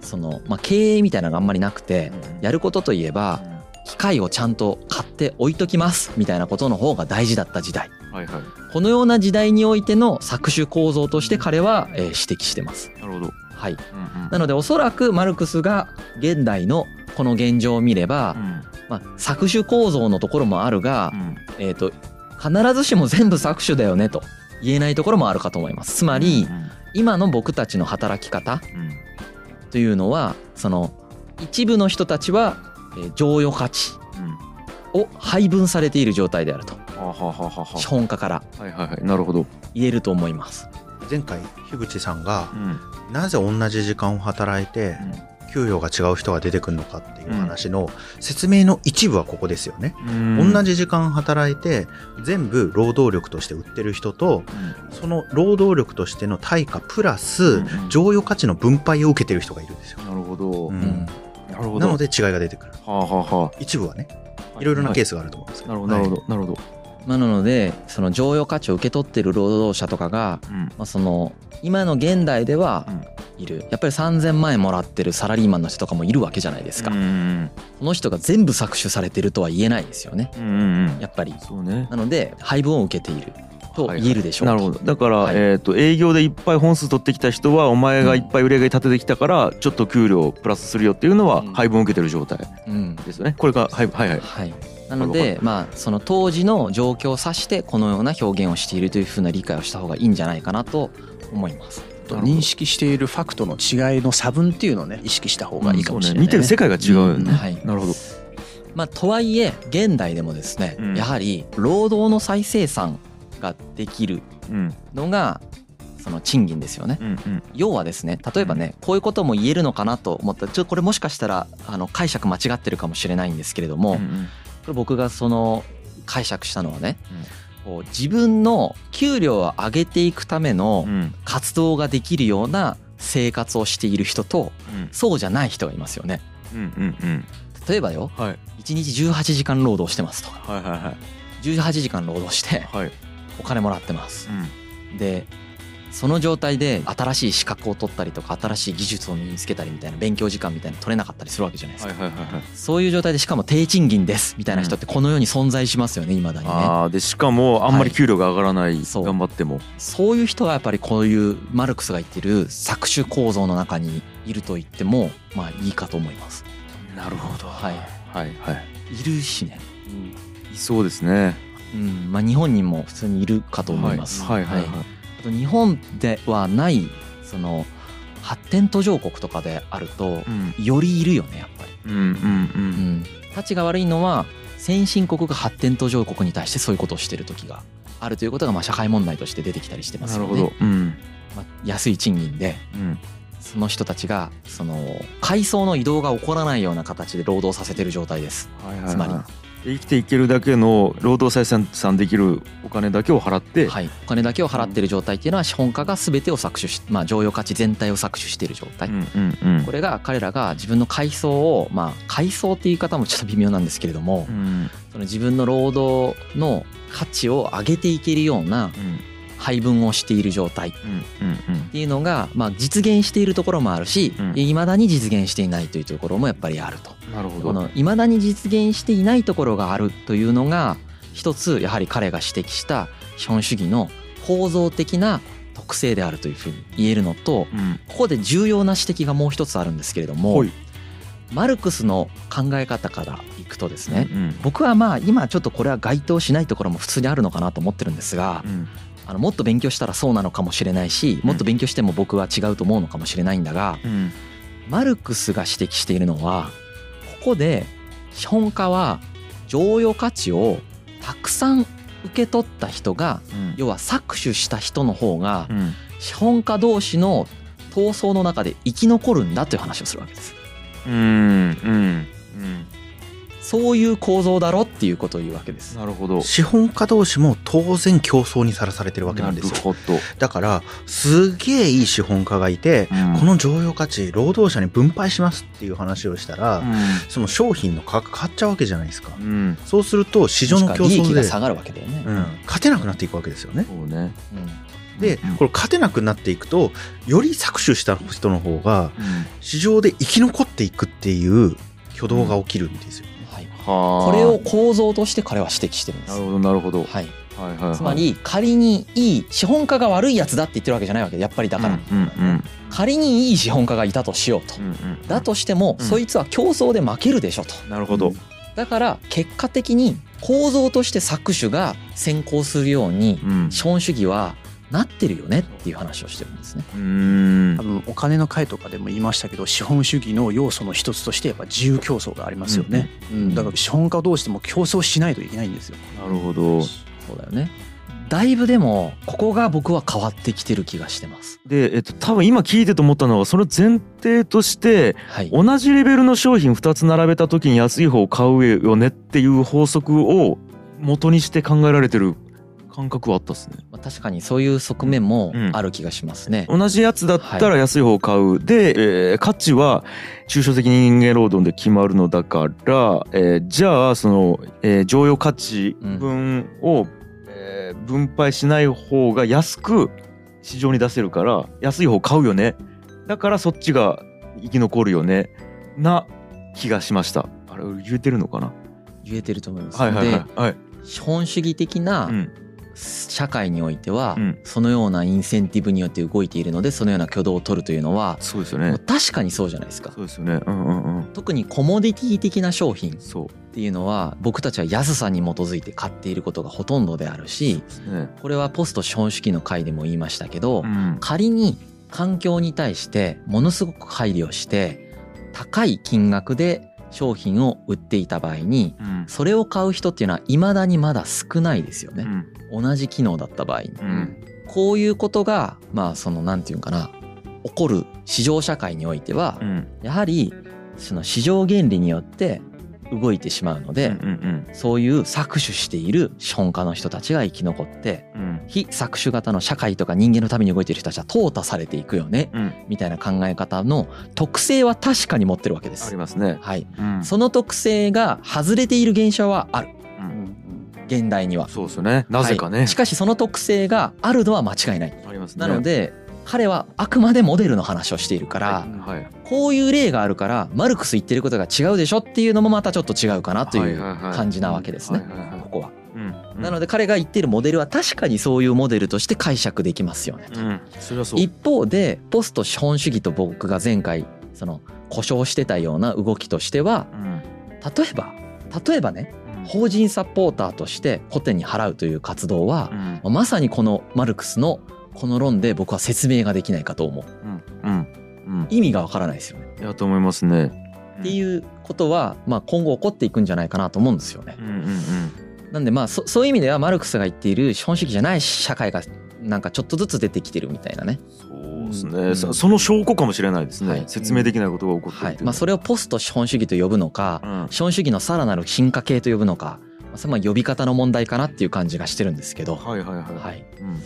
その、まあ、経営みたいなのがあんまりなくてやることといえば機械をちゃんと買って置いときますみたいなことの方が大事だった時代はいはい。このような時代においての搾取構造として彼は、えー指摘してます。なるほど。はい、うんうん。なのでおそらくマルクスが現代のこの現状を見れば、まあ、搾取構造のところもあるがう、ん。えー、と必ずしも全部搾取だよねと言えないところもあるかと思います。つまり今の僕たちの働き方うん。というのはその一部の人たちは、えー剰余価値うん。を配分されている状態であると資本家からはいはいはい。なるほど。言えると思います。前回樋口さんがうん。なぜ同じ時間を働いて給与が違う人が出てくるのかっていう話の説明の一部はここですよね。うん。同じ時間働いて全部労働力として売ってる人とその労働力としての対価プラスうん。剰余価値の分配を受けてる人がいるんですよ。なるほど。なるほど。なので違いが出てくる。はあはあは一部はね、いろいろなケーススがあると思うんですけなど。るほどなるほどなるほどまあなのでその剰余価値を受け取っている労働者とかが、うん。まあ、その今の現代ではうん。いる。やっぱり3,000万円もらってるサラリーマンの人とかもいるわけじゃないですか、うんこの人が全部搾取されてるとは言えないですよね。うんやっぱり。そうね。なので配分を受けている。と言えるでしょうと、なるほど。だから、はい。えっ、と営業でいっぱい本数取ってきた人はお前がいっぱい売り上げ立ててきたからちょっと給料プラスするよっていうのはうん。配分を受けてる状態うん。ですよね。これがはいはいはい。はい、なのでまあその当時の状況を指してこのような表現をしているというふうな理解をした方がいいんじゃないかなと思います。と認識しているファクトの違いの差分っていうのをね意識した方がいいかもしれない、ねね。見てる世界が違うよね、うん。はい。なるほど。まあ、とはいえ現代でもですね、うん。やはり労働の再生産ができるうん。のがその賃金ですよね。うんうん。要はですね例えばねこういうことも言えるのかなと思った。らちょっとこれもしかしたらあの解釈間違ってるかもしれないんですけれども、こうんうんれ僕がその解釈したのはね、こう自分の給料を上げていくためのうん。活動ができるような生活をしている人とうん。そうじゃない人がいますよね。うんうんうん。例えばよはい。1日18時間労働してますとか。はいはいはい。18時間労働してはい。お金もらってます。うん。でその状態で新しい資格を取ったりとか新しい技術を身につけたりみたいな勉強時間みたいなの取れなかったりするわけじゃないですか、はいはいはいはい。そういう状態でしかも低賃金ですみたいな人ってこの世に存在しますよね未だに。ねああでしかもあんまり給料が上がらない、そう頑張っても。そういう人がやっぱりこういうマルクスが言ってる搾取構造の中にいると言ってもまあいいかと思います。なるほど。はい。はいはい。いるしね。いそうですね。うん。まあ日本にも普通にいるかと思います。はいはいはい、はいあと日本ではないその発展途上国とかであるとうんよりいるよねやっぱり、うんうんううんん、立ちが悪いのは先進国が発展途上国に対してそういうことをしてる時があるということがまあ社会問題として出てきたりしてますよね。うん。まあ、安い賃金でうん。その人たちがその階層の移動が起こらないような形で労働させてる状態です。はいはいはいつまりで生きていけるだけの労働採算できるお金だけを払って、はい、お金だけを払ってる状態っていうのは資本家が全てを搾取し、まあ、剰余価値全体を搾取している状態、うんうんうん。これが彼らが自分の階層をまあ階層っていう言い方もちょっと微妙なんですけれどもうん。その自分の労働の価値を上げていけるようなうん配分をしている状態。っうんうんうん。ていうのがまあ実現しているところもあるしうん。いまだに実現していないというところもやっぱりあると。なるほど。この未だに実現していないところがあるというのが一つやはり彼が指摘した資本主義の構造的な特性であるというふうに言えるのとうん。ここで重要な指摘がもう一つあるんですけれどもマルクスの考え方からいくとですねうん。僕はまあ今ちょっとこれは該当しないところも普通にあるのかなと思ってるんですがうんあのもっと勉強したらそうなのかもしれないしもっと勉強しても僕は違うと思うのかもしれないんだがうん。マルクスが指摘しているのはここで資本家は剰余価値をたくさん受け取った人がうん。要は搾取した人の方がうん資本家同士の闘争の中で生き残るんだという話をするわけです。うんうんそういう構造だろっていうことを言うわけです。なるほど。資本家同士も当然競争にさらされてるわけなんですよなるほど。だからすげえいい資本家がいて、うんこの剰余価値労働者に分配しますっていう話をしたら、その商品の価格変わっちゃうわけじゃないですか、うんうんそうすると市場の競争で、が下がるわけだよね。うん、勝てなくなっていくわけですよねそうね。でうんこれ勝てなくなっていくとより搾取した人の方が市場で生き残っていくっていう挙動が起きるんですよ。これを構造として彼は指摘してるんです。なるほどなるほど。はい、はいはいはい。つまり仮にいい資本家が悪いやつだって言ってるわけじゃないわけでやっぱりだから、うんうん仮にいい資本家がいたとしようとうんうん。だとしても、うんそいつは競争で負けるでしょとなるほど。だから結果的に構造として搾取が先行するようにうん。資本主義はなってるよねっていう話をしてるんですね。うーん多。分お金の会とかでも言いましたけど資本主義の要素の一つとしてやっぱ自由競争がありますよね、うんだから資本家同士でも競争しないといけないんですよなるほど。そうだよね。だいぶでもここが僕は変わってきてる気がしてます。で、えっと、多分今聞いてと思ったのはその前提としてはい。同じレベルの商品2つ並べた時に安い方を買うよねっていう法則を元にして考えられてる感覚はあったっすね。まあ確かにそういう側面もうん。ある気がしますね。同じやつだったら安い方を買う、で、えー価値は抽象的人間労働で決まるのだから、えーじゃあその、えー剰余価値分を、えー分配しない方が安く市場に出せるから安い方買うよね。だからそっちが生き残るよね。な気がしました。あれ言えてるのかな？言えてると思います。はいはいはい。はい。で資本主義的なうん社会においては、うん。そのようなインセンティブによって動いているのでそのような挙動を取るというのは、そうですよね。確かにそうじゃないですか。そうですよね。うんうんうん。特にコモディティ的な商品っていうのは僕たちは安さに基づいて買っていることがほとんどであるしね。これはポスト資本主義の回でも言いましたけど、うん。仮に環境に対してものすごく配慮して高い金額で商品を売っていた場合にうんそれを買う人っていうのは未だにまだ少ないですよね。うん同じ機能だった場合に。うんこういうことがまあそのなんていうかな起こる市場社会においてはうんやはりその市場原理によって動いてしまうので、うんうんそういう搾取している資本家の人たちが生き残ってうん。非搾取型の社会とか人間のために動いている人たちは淘汰されていくよねうん。みたいな考え方の特性は確かに持ってるわけであすり。ますね。はい、うん。その特性が外れている現象はある。うん。現代には。そうですよね。なぜかね。はい。しかしその特性があるのは間違いない。ありますね。なので彼はあくまでモデルの話をしているから、はいこういう例があるからマルクス言ってることが違うでしょっていうのもまたちょっと違うかなという感じなわけですね。ここは。うん。なので彼が言ってるモデルは確かにそういうモデルとして解釈できますよねと。うん。一方でポスト資本主義と僕が前回その故障してたような動きとしてはうん。例えば例えばね法人サポーターとしてホテに払うという活動はうん。まさにこのマルクスのこの論で僕は説明ができないかと思う。うん意味がわからないですよね。いやと思いますね。うっていうことは、まあ、今後起こっていくんじゃないかなと思うんですよね。うんうんなんでまあそそういう意味ではマルクスが言っている資本主義じゃない社会がなんかちょっとずつ出てきてるみたいなね。そうですね、うん。そその証拠かもしれないですね、はい。説明できないことが起こってるはい。まあ、それをポスト資本主義と呼ぶのかうん。資本主義のさらなる進化系と呼ぶのか、まあ、それはまあ呼び方の問題かなっていう感じがしてるんですけど、はいはいはい。はい。うん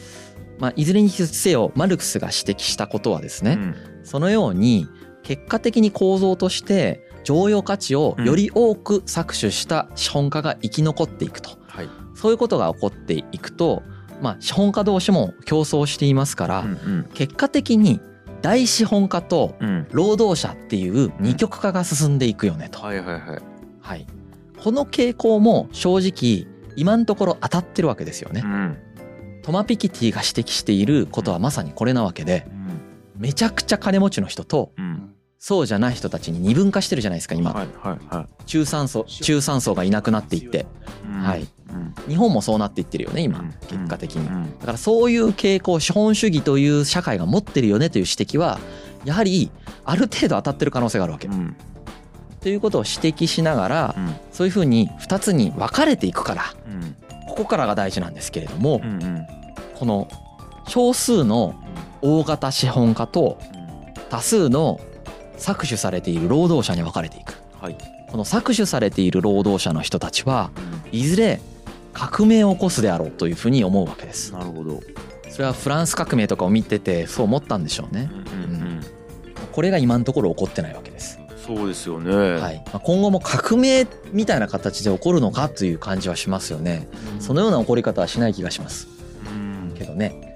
まあ、いずれにせよマルクスが指摘したことはですね、うん。そのように結果的に構造として常用価値をより多く搾取した資本家が生き残っていくと。はい。そういうことが起こっていくと、まあ、資本家同士も競争していますから、うん結果的に大資本家とうん。うん労働者っていう二極化が進んでいくよねと。この傾向も正直今のところ当たってるわけですよね。う。んトマ・ピキティが指摘していることはまさにこれなわけでめちゃくちゃ金持ちの人とうん。そうじゃない人たちに二分化してるじゃないですか今、はいはいはい。中産層中産層がいなくなっていって。うん。はい。うん。日本もそうなっていってるよね今うん。結果的に。うん。だからそういう傾向資本主義という社会が持ってるよねという指摘はやはりある程度当たってる可能性があるわけ。うん。ということを指摘しながらうん。そういうふうに2つに分かれていくからうん。ここからが大事なんですけれどもうんうんこの少数の大型資本家と多数の搾取されている労働者に分かれていく。はい。この搾取されている労働者の人たちはいずれ革命を起こすであろうというふうに思うわけです。なるほど。それはフランス革命とかを見ててそう思ったんでしょうね。うんうんうん。これが今のところ起こってないわけです、そうですよね。はい。まあ、今後も革命みたいな形で起こるのかという感じはしますよね。そのような起こり方はしない気がします。うんけどね。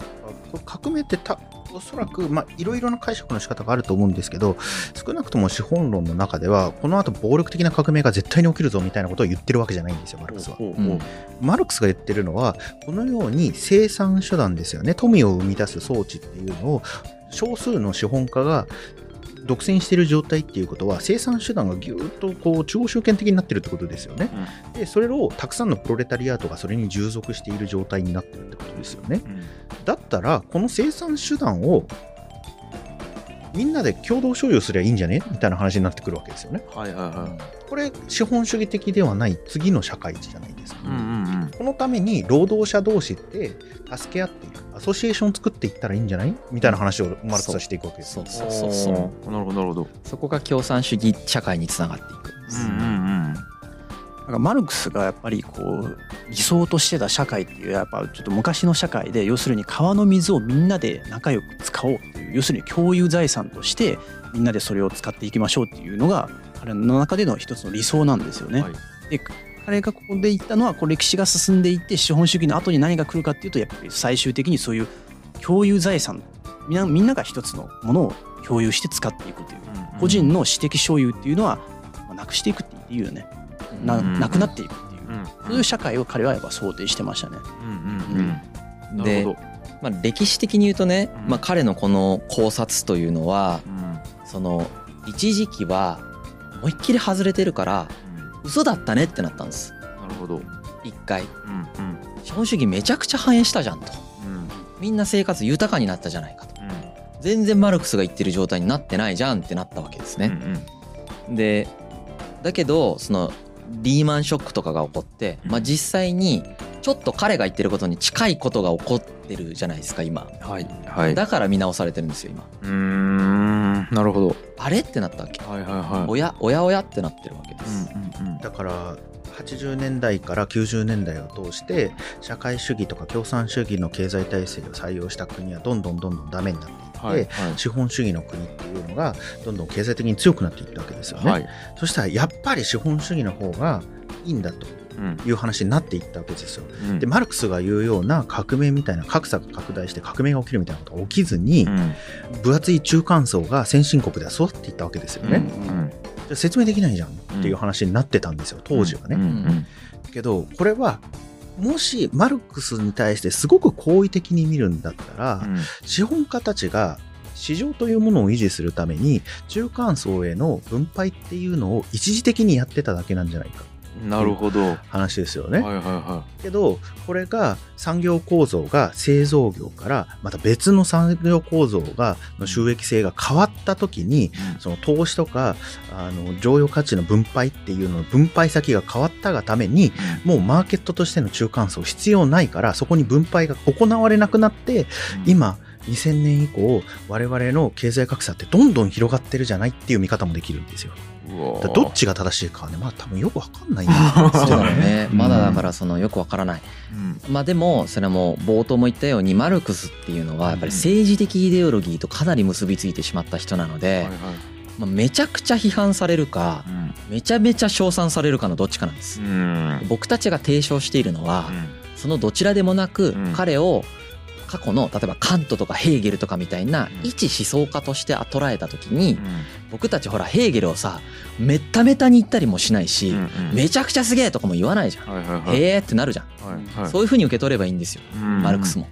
これ革命ってたおそらくまあいろいろな解釈の仕方があると思うんですけど少なくとも資本論の中ではこの後暴力的な革命が絶対に起きるぞみたいなことを言ってるわけじゃないんですよマルクスは。ほうマルクスが言ってるのはこのように生産手段ですよね富を生み出す装置っていうのを少数の資本家が独占している状態っていうことは生産手段がぎゅーっとこう中央集権的になってるってことですよね。でそれをたくさんのプロレタリアートがそれに従属している状態になってるってことですよね。うんだったらこの生産手段をみんなで共同所有すりゃいいんじゃねみたいな話になってくるわけですよね。はいはいはいこれ資本主義的ではない次の社会じゃないですか。うんうんこのために労働者同士って助け合っていくアソシエーション作っていったらいいんじゃない？みたいな話をマルクスはしていくわけですよ。そうそうそう。そう。なるほどなるほど。そこが共産主義社会につながっていく。んです、うんうん。なんかマルクスがやっぱりこう理想としてた社会っていうやっぱちょっと昔の社会で要するに川の水をみんなで仲良く使おうっていう要するに共有財産としてみんなでそれを使っていきましょうっていうのが彼の中での一つの理想なんですよね。はい。で彼がここで言ったのはこう歴史が進んでいって資本主義の後に何が来るかっていうとやっぱり最終的にそういう共有財産みんなみんなが一つのものを共有して使っていくといううん個人の私的所有っていうのはまあなくしていくって言っていいよね。なうん。なくなっていくっていう。うん。そういう社会を彼はやっぱ想定してましたね。うんうんうんなるでほど。まあ、歴史的に言うとね、うん。まあ、彼のこの考察というのはうん。その一時期は思いっきり外れてるから嘘だったねってなったんです。なるほど。一回。うんうん。資本主義めちゃくちゃ反映したじゃんと。うん。みんな生活豊かになったじゃないかと。うん。全然マルクスが言ってる状態になってないじゃんってなったわけですね、でだけどそのリーマンショックとかが起こって、まあ、実際にちょっと彼が言ってることに近いことが起こってるじゃないですか今。はい。はい。だから見直されてるんですよ今。うーん。なるほど。あれってなったわけ。はいはいはい。おやおやおやってなってるわけです、うんうんだから80年代から90年代を通して社会主義とか共産主義の経済体制を採用した国はどんどんどんどんダメになっていって、はいはい。資本主義の国っていうのがどんどん経済的に強くなっていったわけですよね。はい。そしたらやっぱり資本主義の方がいいんだと。うんいう話になっていったわけですよ。うん。でマルクスが言うような革命みたいな格差が拡大して革命が起きるみたいなことが起きずに、うん。分厚い中間層が先進国では育っていったわけですよね。うん。じゃあ説明できないじゃんっていう話になってたんですよ当時はね。うん。うん。けどこれはもしマルクスに対してすごく好意的に見るんだったら、うん。資本家たちが市場というものを維持するために中間層への分配っていうのを一時的にやってただけなんじゃないかなるほど。はい話ですよね。はいはけどこれが産業構造が製造業からまた別の産業構造がの収益性が変わった時にい。その投資とかあの剰余価値の分配っていうのの分配先が変わったがためにもうマーケットとしての中間層必要ないからそこに分配が行われなくなって今2000年以降我々の経済格差ってどんどん広がってるじゃないっていう見方もできるんですよ。うわだからどっちが正しいかはねまあ多分よくわかんないんだそうだろうね。うん。まだだからそのよくわからない。うん。まあでもそれも冒頭も言ったようにマルクスっていうのはやっぱり政治的イデオロギーとかなり結びついてしまった人なのではいはい。まあめちゃくちゃ批判されるかうん。めちゃめちゃ称賛されるかのどっちかなんです。うん。僕たちが提唱しているのはうん。そのどちらでもなくうん。彼を過去の例えばカントとかヘーゲルとかみたいなうん。一思想家として捉えた時にうん。僕たちほらヘーゲルをさめっためたに言ったりもしないしうんめちゃくちゃすげえとかも言わないじゃん。へえってなるじゃん。そういうふうに受け取ればいいんですよ。うん。マルクスも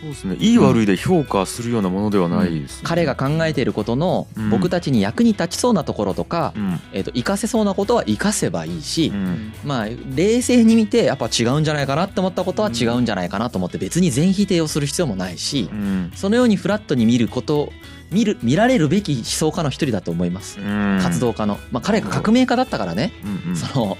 そうですね。いい悪いで評価するようなものではないですね。彼が考えていることのうん。僕たちに役に立ちそうなところとかうん。えーと活かせそうなことは活かせばいいしうん。まあ冷静に見てやっぱ違うんじゃないかなって思ったことは違うんじゃないかなと思って別に全否定をする必要もないしうん。そのようにフラットに見ること見る見られるべき思想家の一人だと思います。うん。活動家の。まあ彼が革命家だったからね。うんうん。その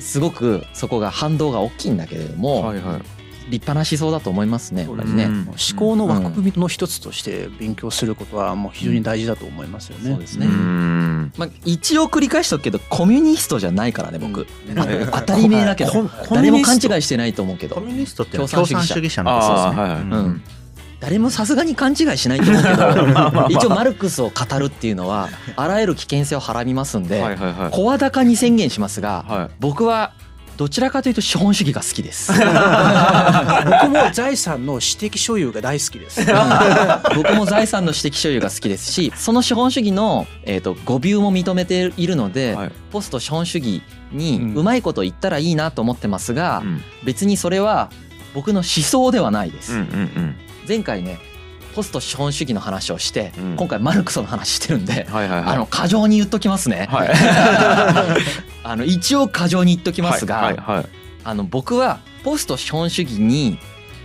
すごくそこが反動が大きいんだけれどもはいはい立派な思想だと思いますねやっぱりね。うん。思考の枠組みの一つとして勉強することはもう非常に大事だと思いますよね。うそうですね。ん。まあ一応繰り返しとくけどコミュニストじゃないからね僕。うん。あ当たり前だけど。誰も勘違いしてないと思うけど。コミュニストって共共産主義者。産主義者のことですね。あーはいはい。うん。うん。誰もさすがに勘違いしないと思うけど。一応マルクスを語るっていうのはあらゆる危険性をはらみますんで声高に宣言しますがはい僕はどちらかというと資本主義が好きです。僕も財産の私的所有が大好きです。僕も財産の私的所有が好きですしその資本主義の、えー、と語尾も認めているので、はい。ポスト資本主義にうんうまいこと言ったらいいなと思ってますが、うん。別にそれは僕の思想ではないです、うんうん。前回ねポスト資本主義の話をして、うん。今回マルクスの話してるんでうん、はいはいはい。あの過剰に言っときますね、はい。あの一応過剰に言っときますが、はいはいはい。あの僕はポスト資本主義に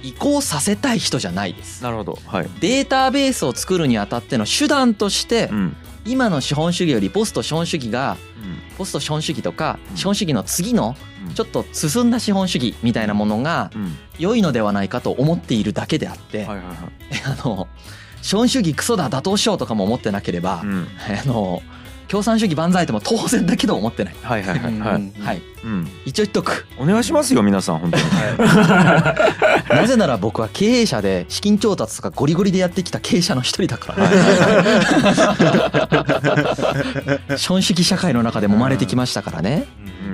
移行させたい人じゃないです。なるほど。はい。データベースを作るにあたっての手段としてうん。今の資本主義よりポスト資本主義がうん。ポスト資本主義とかうん。資本主義の次のうんちょっと進んだ資本主義みたいなものがうん。良いのではないかと思っているだけであって、はいはいはい。あの資本主義クソだ打倒しようとかも思ってなければ、うん。あの共産主義万歳とも当然だけど思ってない、はいはいはいはい。はい。うん。一応言っとく。お願いしますよ皆さん本当に。なぜなら僕は経営者で資金調達とかゴリゴリでやってきた経営者の一人だから。資本主義社会の中で揉まれてきましたからね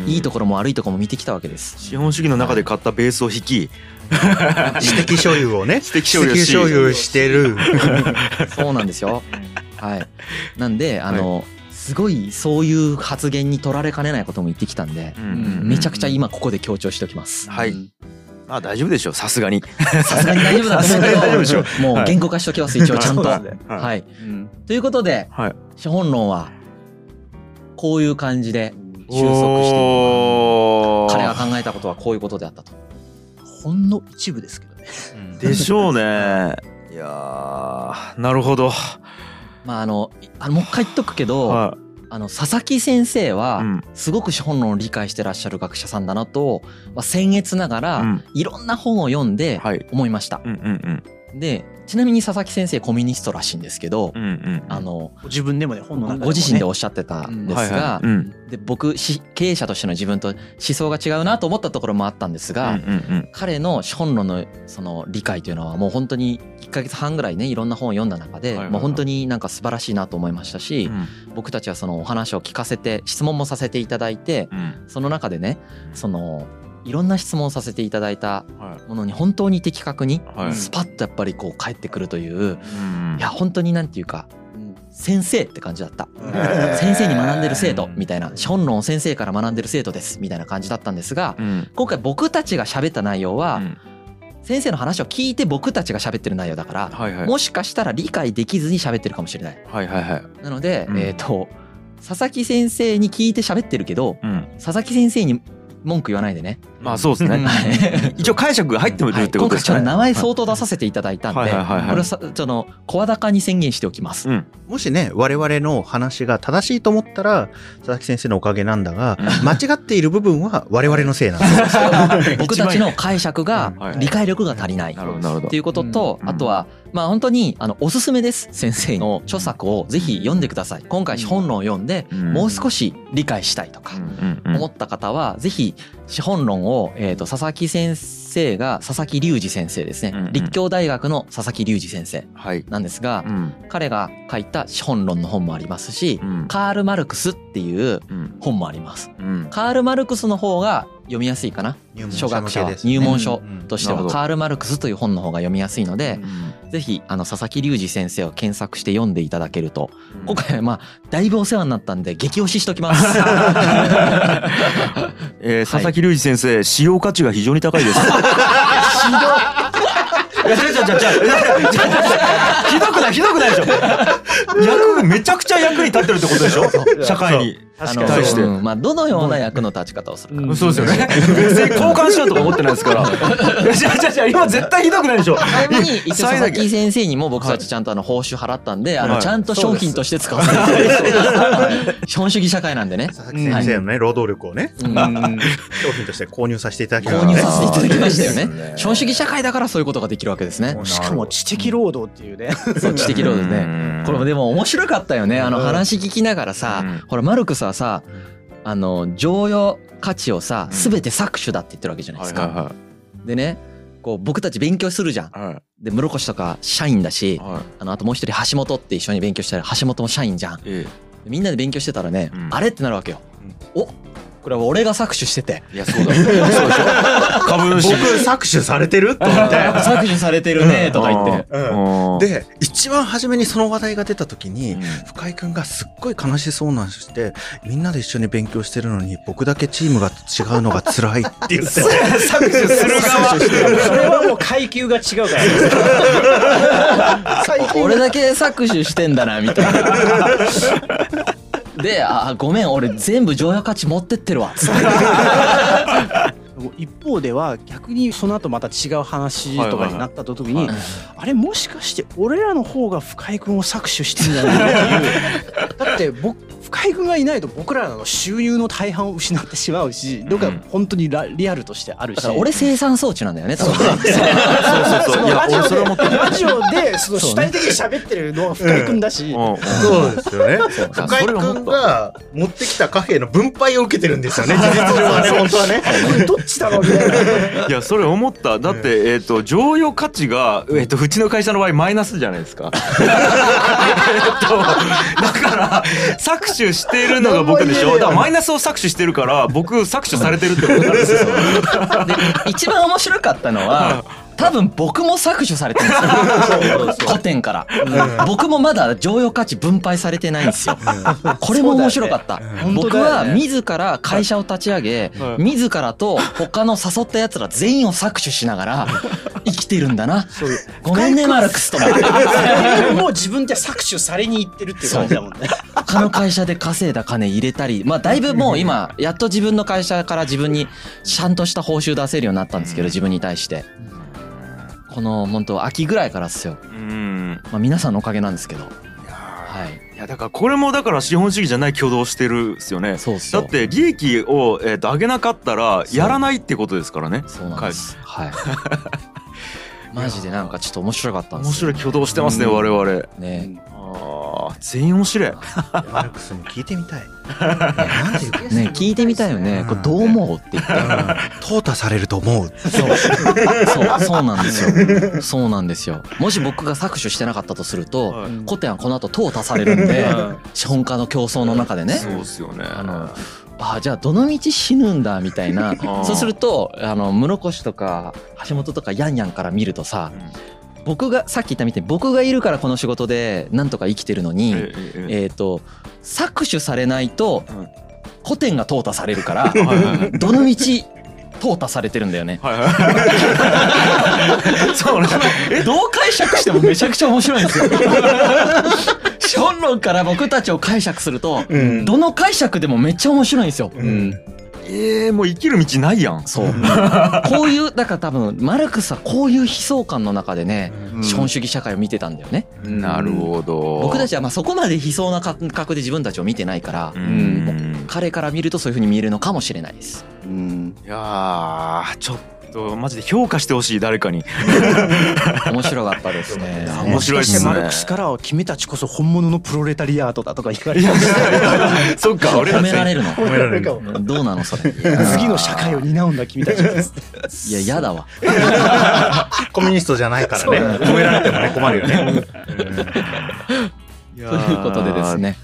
いいところも悪いところも見てきたわけです。資本主義の中で買ったベースを引き。私的所有をね。私的所有所有してる。そうなんですよ。はい。なんであの、すごいそういう発言に取られかねないことも言ってきたんで、めちゃくちゃ今ここで強調しておきます。はい。まあ大丈夫でしょう。さすがに。さすがに大丈夫だと思うけさすがに大丈夫でしょどもう言語化しておきます一応ちゃんと。はい。うんということではい。資本論はこういう感じで収束して彼が考えたことはこういうことであったと。ほんの一部ですけどね。でしょうね。いやー。なるほど。まああのあのもう一回言っとくけど、はあの佐々木先生いはうん。すごく資本論を理解してらっしゃる学者さんだなと、まあ、僭越ながら、うん。いろんな本を読んではい。思いました。うんうんでちなみに佐々木先生コミュニストらしいんですけど、うんうんうん。あのご自分でもね本の中でもね。ご自身でおっしゃってたんですがで僕し経営者としての自分と思想が違うなと思ったところもあったんですが、彼の資本論のその理解というのはもう本当に1ヶ月半ぐらいねいろんな本を読んだ中でもう本当になんか素晴らしいなと思いましたし、うん。僕たちはそのお話を聞かせて質問もさせていただいてうん。その中でねそのいろんな質問をさせていただいたはい。ものに本当に的確にはい。スパッとやっぱりこう返ってくるといううん。いや本当になんていうかうん先生って感じだった。うん。先生に学んでる生徒うん。みたいな資本論を先生から学んでる生徒ですみたいな感じだったんですがうん。今回僕たちが喋った内容はうん。先生の話を聞いて僕たちが喋ってる内容だからもしかしたら理解できずに喋ってるかもしれない。なのでうん。えっと佐々木先生に聞いて喋ってるけどうん。佐々木先生に文句言わないでね。まあそうですね。はい一応解釈が入ってもいるってこ今回ちょっととですかね。名前相当出させていただいたんで、はいはいはいはいこれをさその声高に宣言しておきます。うん。もしね、我々の話が正しいと思ったら、佐々木先生のおかげなんだが、間違っている部分は我々のせいなんですよ。僕たちの解釈がはい理解力が足りない。なるほどって。いうことと、うんあとは、まあ本当に、あの、おすすめです。先生の著作をぜひ読んでください。今回資本論を読んで、うんもう少し理解したいとか、思った方は、ぜひ、資本論を、をえっ、と、佐々木先生が、佐々木隆二先生ですね。うんうん。立教大学の佐々木隆二先生はい。なんですが、うん。彼が書いた資本論の本もありますし、うん。カール・マルクスっていううん。本もあります。うん。カール・マルクスの方が読みやすいかな？入門初学者。は入門書うんとしては、カール・マルクスという本の方が読みやすいので、ぜひあの佐々木隆二先生を検索して読んでいただけると今回はまあだいぶお世話になったんで激推ししときます。えー佐々木隆二先生、使用価値が非常に高いです。いや、違う違う違う違う違う違う違うひどくない、ひどくないでしょ。役、めちゃくちゃ役に立ってるってことでしょ社会に。あの対して。うんまあどのような役の立ち方をするか、そうですよね。別に交換しようとか思ってないですから。いや、違う違う違う、今絶対ひどくないでしょ。ちなみに一応佐々木先生にも僕たちちゃんとあの報酬払ったんで、あのはい。ちゃんと商品として使わせて。いただいてはい。資本主義社会なんでね。佐々木先生のね、労働力をね、うん。商品として購入させていただき購入させていただきましたよね。資本主義社会だからそういうことができるわけですね。しかも知的労働っていうね。そう知的労働ですね。これもでも面白かったよね。あのうん。話聞きながらさ、うん。ほらマルクスはさあの剰余価値をさうん。全て搾取だって言ってるわけじゃないですか、はいはでねこう僕たち勉強するじゃん。いはい。はいで室越とか社員だしはい。あのあともう一人橋本って一緒に勉強したら橋本も社員じゃん。えみんなで勉強してたらね、うん。あれってなるわけよ、おこれは俺が搾取しててえいや、そうだ。そうでしょ株主。僕搾取されてると思って。搾取されてるねとか言ってうんうん、で、一番初めにその話題が出た時に、うん深井くんがすっごい悲しそうなんして、みんなで一緒に勉強してるのに、僕だけチームが違うのが辛いって言って て、搾取する側。それはもう階級が違うから。俺だけ搾取してんだなみたいな。で、あ、ごめん、俺全部剰余価値持ってってるわ。つって一方では逆にその後また違う話とかになった時に、あれもしかして俺らの方が深井君を搾取してんじゃないかっていうだって僕深井君がいないと僕らの収入の大半を失ってしまうしどっか本当にラリアルとしてあるし。だから俺生産装置なんだよね、多分。ね。そうそうそう。ラジオ俺それ思ってでラジオでその主体的に喋ってるのは深井君だし、うん。そうですよね。そう。深井くんが持ってきたカフェの分配を受けてるんですよね、事実上はね、本当はね。これどっちだろう。みたいな。いやそれ思った。だって、えっと剰余価値が、えっとうちの会社の場合マイナスじゃないですか。えっとだから搾取してるのが僕でしょだからマイナスを搾取してるから僕搾取されてるってことなんですよ。で、一番面白かったのは、多分僕も搾取されてるんですよ。古典から。僕もまだ剰余価値分配されてないんですよ。これも面白かった。僕は自ら会社を立ち上げ、はい自らと他の誘った奴ら全員を搾取しながら生きてるんだな。ごめんね、マルクスとか。もう自分で搾取されに行ってるっていう感じだもんね。他の会社で稼いだ金入れたり、まあだいぶもう今、やっと自分の会社から自分にちゃんとした報酬出せるようになったんですけど、自分に対して。この本当秋ぐらいからですよ。うんまあ皆さんのおかげなんですけど。いやはい。いやだからこれもだから資本主義じゃない挙動をしてるっすよね。そうっすよ。だって利益を、えー、と上げなかったらやらないってことですからね。そうなんです。はい。マジでなんかちょっと面白かったんで面すよ。白い挙動してますね、我々。ね。ああ全員面白い。マルクスに聞いてみたい。なんで言うね聞いてみたいよね。これどう思うって言って。淘汰されると思う。そう。そう、そうなんですよ。そうなんですよ。もし僕が搾取してなかったとすると、はい古典はこの後淘汰されるんで、資本家の競争の中でね。そうっすよね。あのあじゃあどの道死ぬんだみたいな ーそうするとあの室越とか橋本とかヤンヤンから見るとさ僕がさっき言ったみたいに僕がいるからこの仕事でなんとか生きてるのに、えええええっ、と搾取されないとうん古典が淘汰されるから どの道淘汰されてるんだよね。はいはい。そうね。どう解釈してもめちゃくちゃ面白いんですよ。資本論から僕たちを解釈すると、うんどの解釈でもめっちゃ面白いんですよ。うんええもう生きる道ないやん。そう。こういう、だから多分、マルクスはこういう悲壮感の中でね、資本主義社会を見てたんだよね。なるほど。僕たちはまあそこまで悲壮な感覚で自分たちを見てないからう、ん。彼から見るとそういう風に見えるのかもしれないです。うんいやーちょっとマジで評価してほしい誰かに。面白かったですね。面白いっすねもしかしてマルクスからは君たちこそ本物のプロレタリアートだとか言われてそっか俺ら褒められるの。褒められるかうんどうなのそれ。い次の社会を担うんだ君たちはや、嫌だわ。コミュニストじゃないからね褒められてもね困るよねとということでです。ね。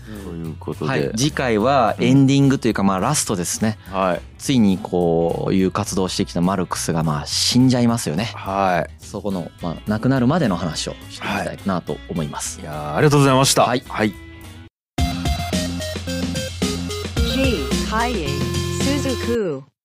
ということで。はい。次回はエンディングというかまあラストですね。はい。ついにこういう活動をしてきたマルクスがまあ死んじゃいますよね。はい。そこの、まあ、亡くなるまでの話をしてみたいなと思います。いやーありがとうございました。はいはい。G. Kaye Suzuku.